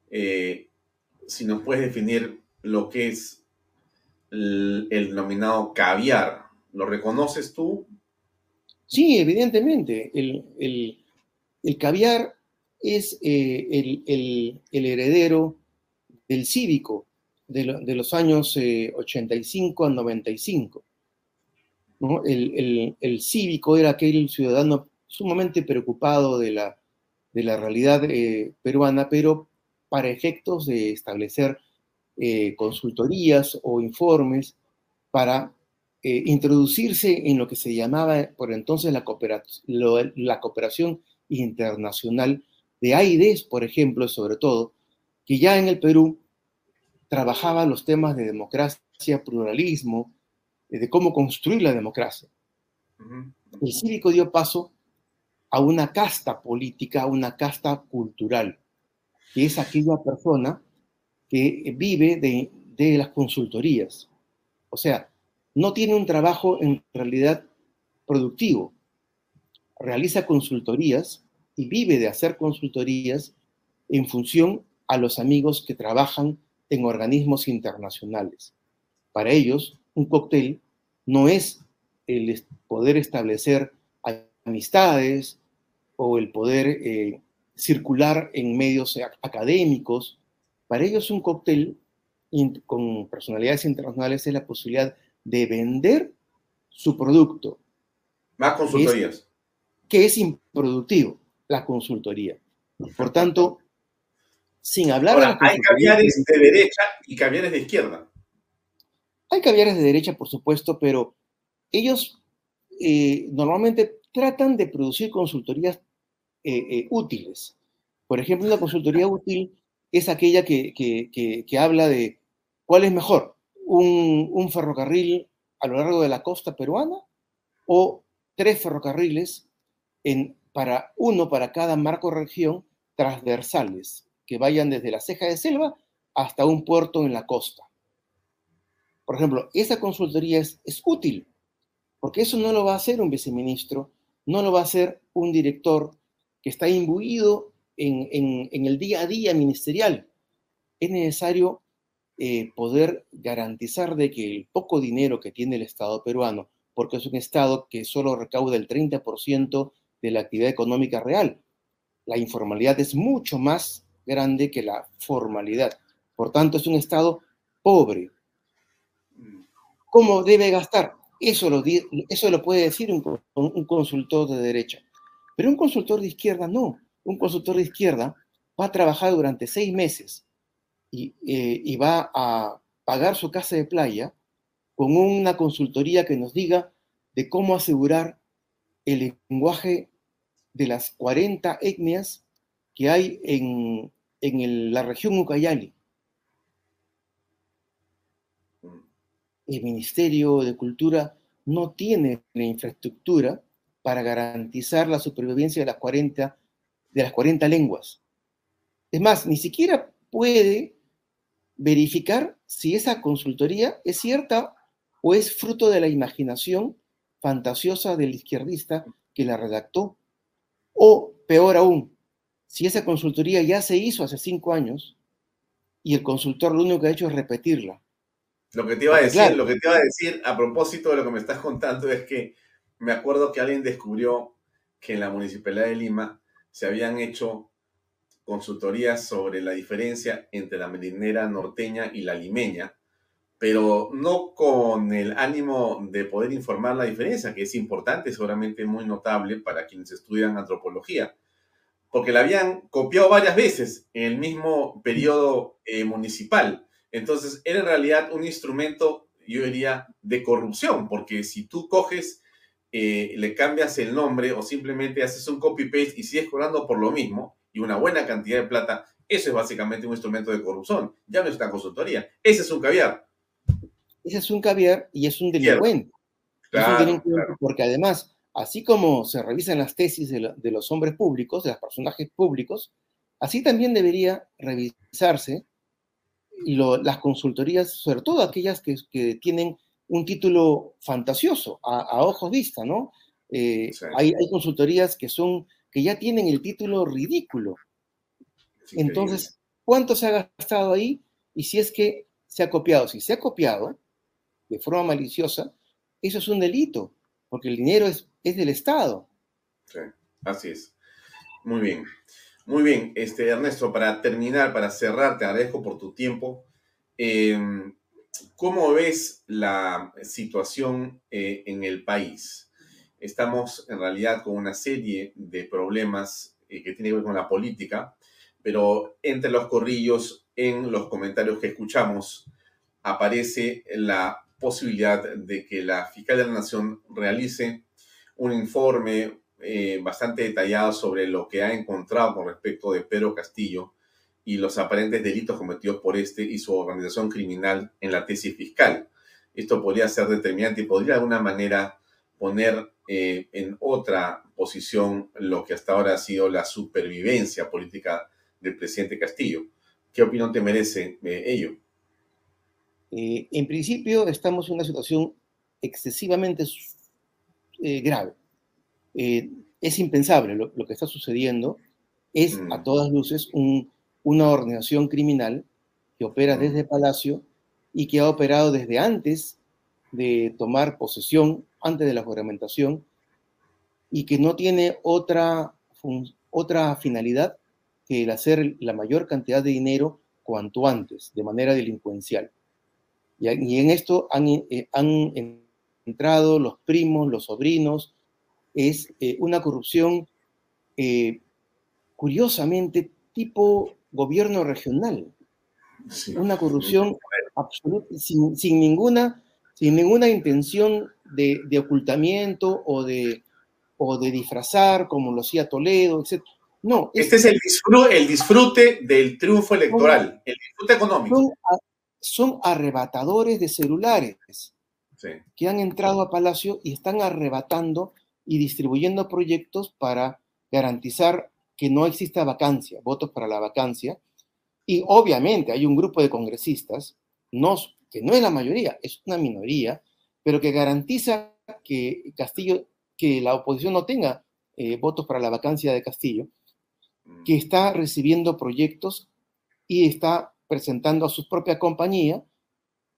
eh, si nos puedes definir lo que es el, denominado caviar. ¿Lo reconoces tú? Sí, evidentemente. El, caviar es eh, el, heredero del cívico de, los años 85 eh, a 95. El, cívico era aquel ciudadano sumamente preocupado de la, de la realidad eh, peruana, pero para efectos de establecer eh, consultorías o informes para eh, introducirse en lo que se llamaba por entonces la, la cooperación internacional de AIDES, por ejemplo, sobre todo, que ya en el Perú trabajaba los temas de democracia, pluralismo, de cómo construir la democracia. El cívico dio paso a una casta política, a una casta cultural, que es aquella persona que vive de, las consultorías. O sea, no tiene un trabajo en realidad productivo. Realiza consultorías y vive de hacer consultorías en función a los amigos que trabajan en organismos internacionales. Para ellos, un cóctel no es el poder establecer amistades o el poder eh, circular en medios académicos. Para ellos un cóctel con personalidades internacionales es la posibilidad de vender su producto. Más consultorías. Que es, improductivo, la consultoría. Por tanto, sin hablar de hay caviares de derecha y caviares de izquierda. Hay caviares de derecha, por supuesto, pero ellos eh, normalmente tratan de producir consultorías eh, eh, útiles. Por ejemplo, una consultoría útil es aquella que, habla de cuál es mejor, un, ferrocarril a lo largo de la costa peruana o tres ferrocarriles en, para uno para cada marco región transversales que vayan desde la ceja de selva hasta un puerto en la costa. Por ejemplo, esa consultoría es, es útil, porque eso no lo va a hacer un viceministro, no lo va a hacer un director que está imbuido en, el día a día ministerial. Es necesario eh, poder garantizar de que el poco dinero que tiene el Estado peruano, porque es un Estado que solo recauda el 30% de la actividad económica real, la informalidad es mucho más grande que la formalidad. Por tanto, es un Estado pobre. ¿Cómo debe gastar? Eso lo, eso lo puede decir un consultor de derecha. Pero un consultor de izquierda no. Un consultor de izquierda va a trabajar durante seis meses y, eh, va a pagar su casa de playa con una consultoría que nos diga de cómo asegurar el lenguaje de las 40 etnias que hay en, la región Ucayali. El Ministerio de Cultura no tiene la infraestructura para garantizar la supervivencia de las 40, de las 40 lenguas. Es más, ni siquiera puede verificar si esa consultoría es cierta o es fruto de la imaginación fantasiosa del izquierdista que la redactó. O, peor aún, si esa consultoría ya se hizo hace cinco años y el consultor lo único que ha hecho es repetirla. Lo que te iba a decir, lo que te iba a decir a propósito de lo que me estás contando es que me acuerdo que alguien descubrió que en la Municipalidad de Lima se habían hecho consultorías sobre la diferencia entre la marinera norteña y la limeña, pero no con el ánimo de poder informar la diferencia, que es importante, seguramente muy notable para quienes estudian antropología, porque la habían copiado varias veces en el mismo periodo eh, municipal. Entonces, era en realidad un instrumento, yo diría, de corrupción, porque si tú coges eh, le cambias el nombre o simplemente haces un copy-paste y sigues cobrando por lo mismo y una buena cantidad de plata Eso es básicamente un instrumento de corrupción. Ya no es una consultoría. Ese es un caviar. Ese es un caviar y es un delincuente. es un delincuente porque además, así como se revisan las tesis de, de los hombres públicos, de los personajes públicos, así también debería revisarse las consultorías, sobre todo aquellas que, que tienen un título fantasioso a, ojos vista, ¿no? Eh, hay, hay, consultorías que son, que ya tienen el título ridículo. Entonces, ¿cuánto se ha gastado ahí? Y si es que se ha copiado, si se ha copiado de forma maliciosa, eso es un delito, porque el dinero es, es del Estado. Sí, así es. Muy bien. Muy bien, este, Ernesto, para terminar, para cerrar, te agradezco por tu tiempo. Em, ¿Cómo ves la situación eh, en el país? Estamos en realidad con una serie de problemas eh, que tienen que ver con la política, pero entre los corrillos, en los comentarios que escuchamos, aparece la posibilidad de que la fiscal de la Nación realice un informe eh, bastante detallado sobre lo que ha encontrado con respecto de Pedro Castillo y los aparentes delitos cometidos por este y su organización criminal en la tesis fiscal. Esto podría ser determinante y podría de alguna manera poner eh, en otra posición lo que hasta ahora ha sido la supervivencia política del presidente Castillo. ¿Qué opinión te merece eh, ello? en principio estamos en una situación excesivamente grave. Eh, es impensable lo, que está sucediendo. Es a mm. todas luces una organización criminal que opera desde Palacio y que ha operado desde antes de tomar posesión, antes de la juramentación, y que no tiene otra, otra finalidad que el hacer la mayor cantidad de dinero cuanto antes, de manera delincuencial. Y, en esto han, eh, han entrado los primos, los sobrinos, es eh, una corrupción eh, curiosamente tipo gobierno regional. Una corrupción absoluta, sin, ninguna, sin ninguna intención de, ocultamiento o de, o de disfrazar, como lo hacía Toledo, etc. No. Este es, el, disfrute, el disfrute del triunfo electoral, el disfrute económico. Son, arrebatadores de celulares que han entrado a Palacio y están arrebatando y distribuyendo proyectos para garantizar que no exista vacancia, votos para la vacancia. Y obviamente hay un grupo de congresistas, no, que no es la mayoría, es una minoría, pero que garantiza que Castillo, que la oposición no tenga eh, votos para la vacancia de Castillo, mm. que está recibiendo proyectos y está presentando a su propia compañía,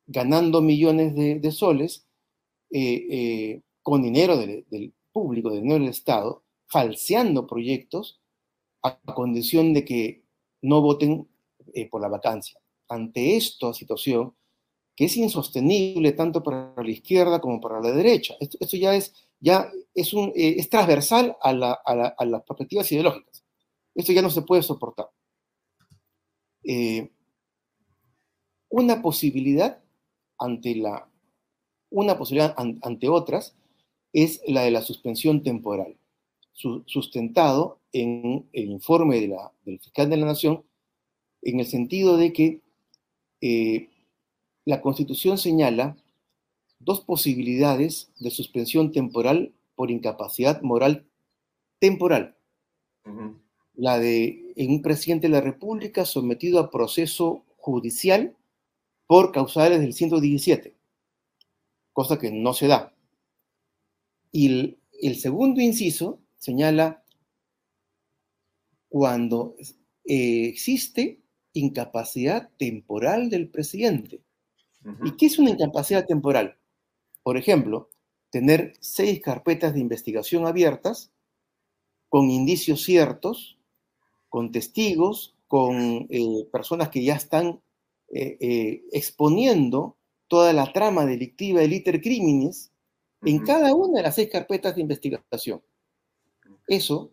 ganando millones de, soles eh, eh, con dinero del, público, del dinero del Estado, falseando proyectos a condición de que no voten eh, por la vacancia. Ante esta situación, que es insostenible tanto para la izquierda como para la derecha, esto, ya, es, ya es, un, eh, es transversal a, las perspectivas ideológicas. Esto ya no se puede soportar. Eh, una posibilidad ante la una posibilidad ante otras es la de la suspensión temporal, sustentado en el informe de la, del fiscal de la Nación, en el sentido de que eh, la Constitución señala dos posibilidades de suspensión temporal por incapacidad moral temporal. La de un presidente de la República sometido a proceso judicial por causales del 117, cosa que no se da. Y el, segundo inciso señala cuando eh, existe incapacidad temporal del presidente. ¿Y qué es una incapacidad temporal? Por ejemplo, tener seis carpetas de investigación abiertas con indicios ciertos, con testigos, con eh, personas que ya están eh, exponiendo toda la trama delictiva del iter crímenes en cada una de las seis carpetas de investigación. Eso,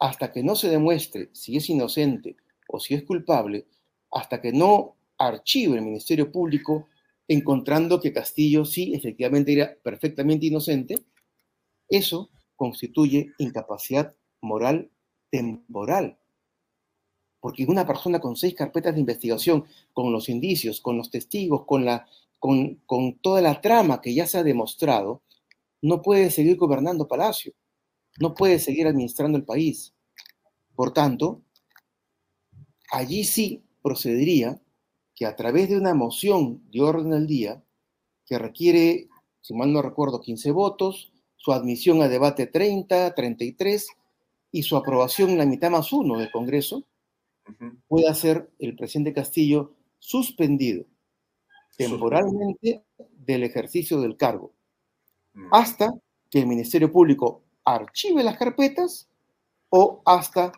hasta que no se demuestre si es inocente o si es culpable, hasta que no archive el Ministerio Público encontrando que Castillo sí efectivamente era perfectamente inocente, eso constituye incapacidad moral temporal. porque una persona con seis carpetas de investigación, con los indicios, con los testigos, con, la, con, con toda la trama que ya se ha demostrado, no puede seguir gobernando Palacio, no puede seguir administrando el país. Por tanto, allí sí procedería que a través de una moción de orden del día, que requiere, si mal no recuerdo, 15 votos, su admisión a debate 30, 33 y su aprobación en la mitad más uno del Congreso, pueda ser el presidente Castillo suspendido temporalmente del ejercicio del cargo, mm. hasta que el Ministerio Público archive las carpetas o hasta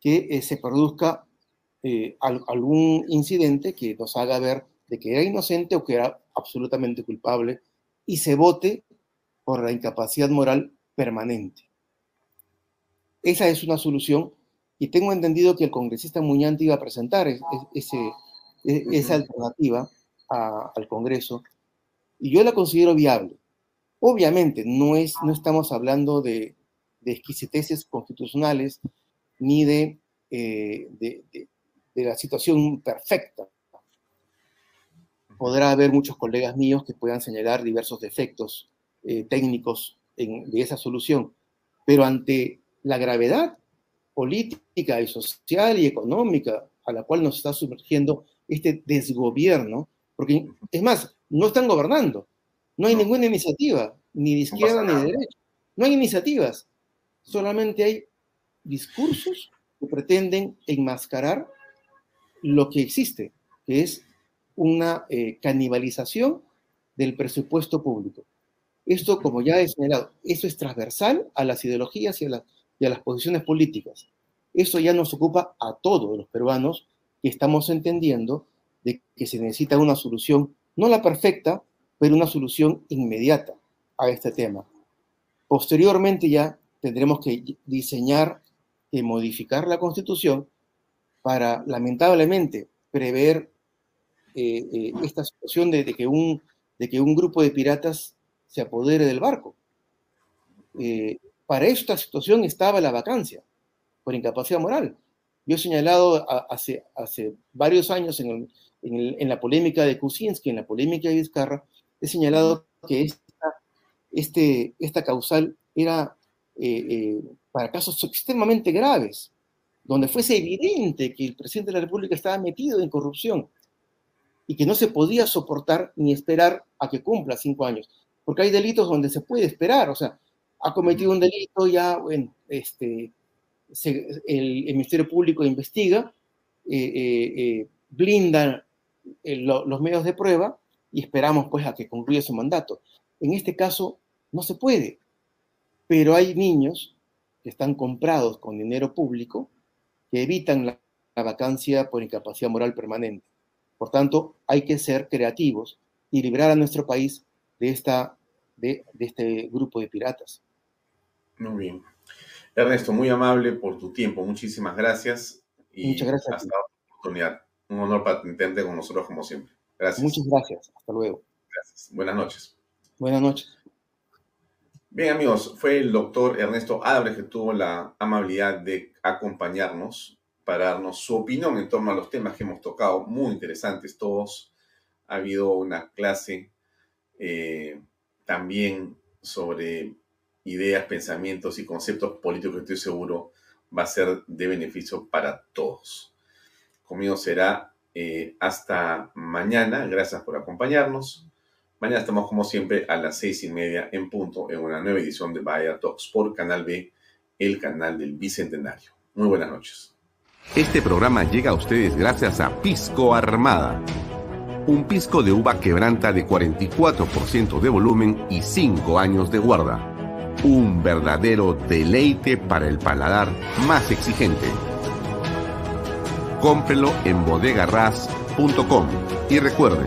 que eh, se produzca eh, algún incidente que nos haga ver de que era inocente o que era absolutamente culpable y se vote por la incapacidad moral permanente. Esa es una solución y tengo entendido que el congresista Muñante iba a presentar ese, e, esa alternativa al Congreso y yo la considero viable. Obviamente, no, es, no estamos hablando de, de exquisiteces constitucionales ni de, eh, de, de, la situación perfecta. Podrá haber muchos colegas míos que puedan señalar diversos defectos eh, técnicos en, de esa solución, pero ante la gravedad política y social y económica a la cual nos está sumergiendo este desgobierno, porque es más, no están gobernando, no hay ninguna iniciativa, ni de izquierda ni de derecha, no hay iniciativas, solamente hay discursos que pretenden enmascarar lo que existe, que es una eh, canibalización del presupuesto público. Esto, como ya he señalado, eso es transversal a las ideologías y a, las posiciones políticas. Eso ya nos ocupa a todos los peruanos que estamos entendiendo de que se necesita una solución, no la perfecta, pero una solución inmediata a este tema. Posteriormente ya tendremos que diseñar y modificar la constitución para, lamentablemente, prever eh, eh, esta situación de, que un, de que un grupo de piratas se apodere del barco. Eh, para esta situación estaba la vacancia por incapacidad moral. Yo he señalado hace, hace varios años en, en, la polémica de Kuczynski, en la polémica de Vizcarra, he señalado que esta, este, esta causal era eh, eh, para casos extremadamente graves, donde fuese evidente que el presidente de la República estaba metido en corrupción y que no se podía soportar ni esperar a que cumpla cinco años porque hay delitos donde se puede esperar, o sea, ha cometido un delito, ya, bueno, este, el, Ministerio Público investiga, eh, eh, blinda los medios de prueba y esperamos pues a que concluya su mandato. En este caso no se puede, pero hay niños que están comprados con dinero público que evitan la, la vacancia por incapacidad moral permanente. Por tanto, hay que ser creativos y librar a nuestro país de esta de, este grupo de piratas. Muy bien. Ernesto, muy amable por tu tiempo. Muchísimas gracias. Y Muchas gracias. Hasta otra oportunidad. Un honor patentarte con nosotros como siempre. Gracias. Muchas gracias. Hasta luego. Gracias. Buenas noches. Buenas noches. Bien, amigos, fue el doctor Ernesto Ábrez que tuvo la amabilidad de acompañarnos para darnos su opinión en torno a los temas que hemos tocado, muy interesantes todos. Ha habido una clase eh, también sobre ideas, pensamientos y conceptos políticos que estoy seguro va a ser de beneficio para todos. Conmigo será eh, hasta mañana. Gracias por acompañarnos. Mañana estamos como siempre a las seis y media en punto en una nueva edición de Vaya Talks por Canal B, el canal del Bicentenario. Muy buenas noches. Este programa llega a ustedes gracias a Pisco Armada un pisco de uva quebranta de 44% de volumen y 5 años de guarda. Un verdadero deleite para el paladar más exigente. Cómprelo en bodegarras.com y recuerde,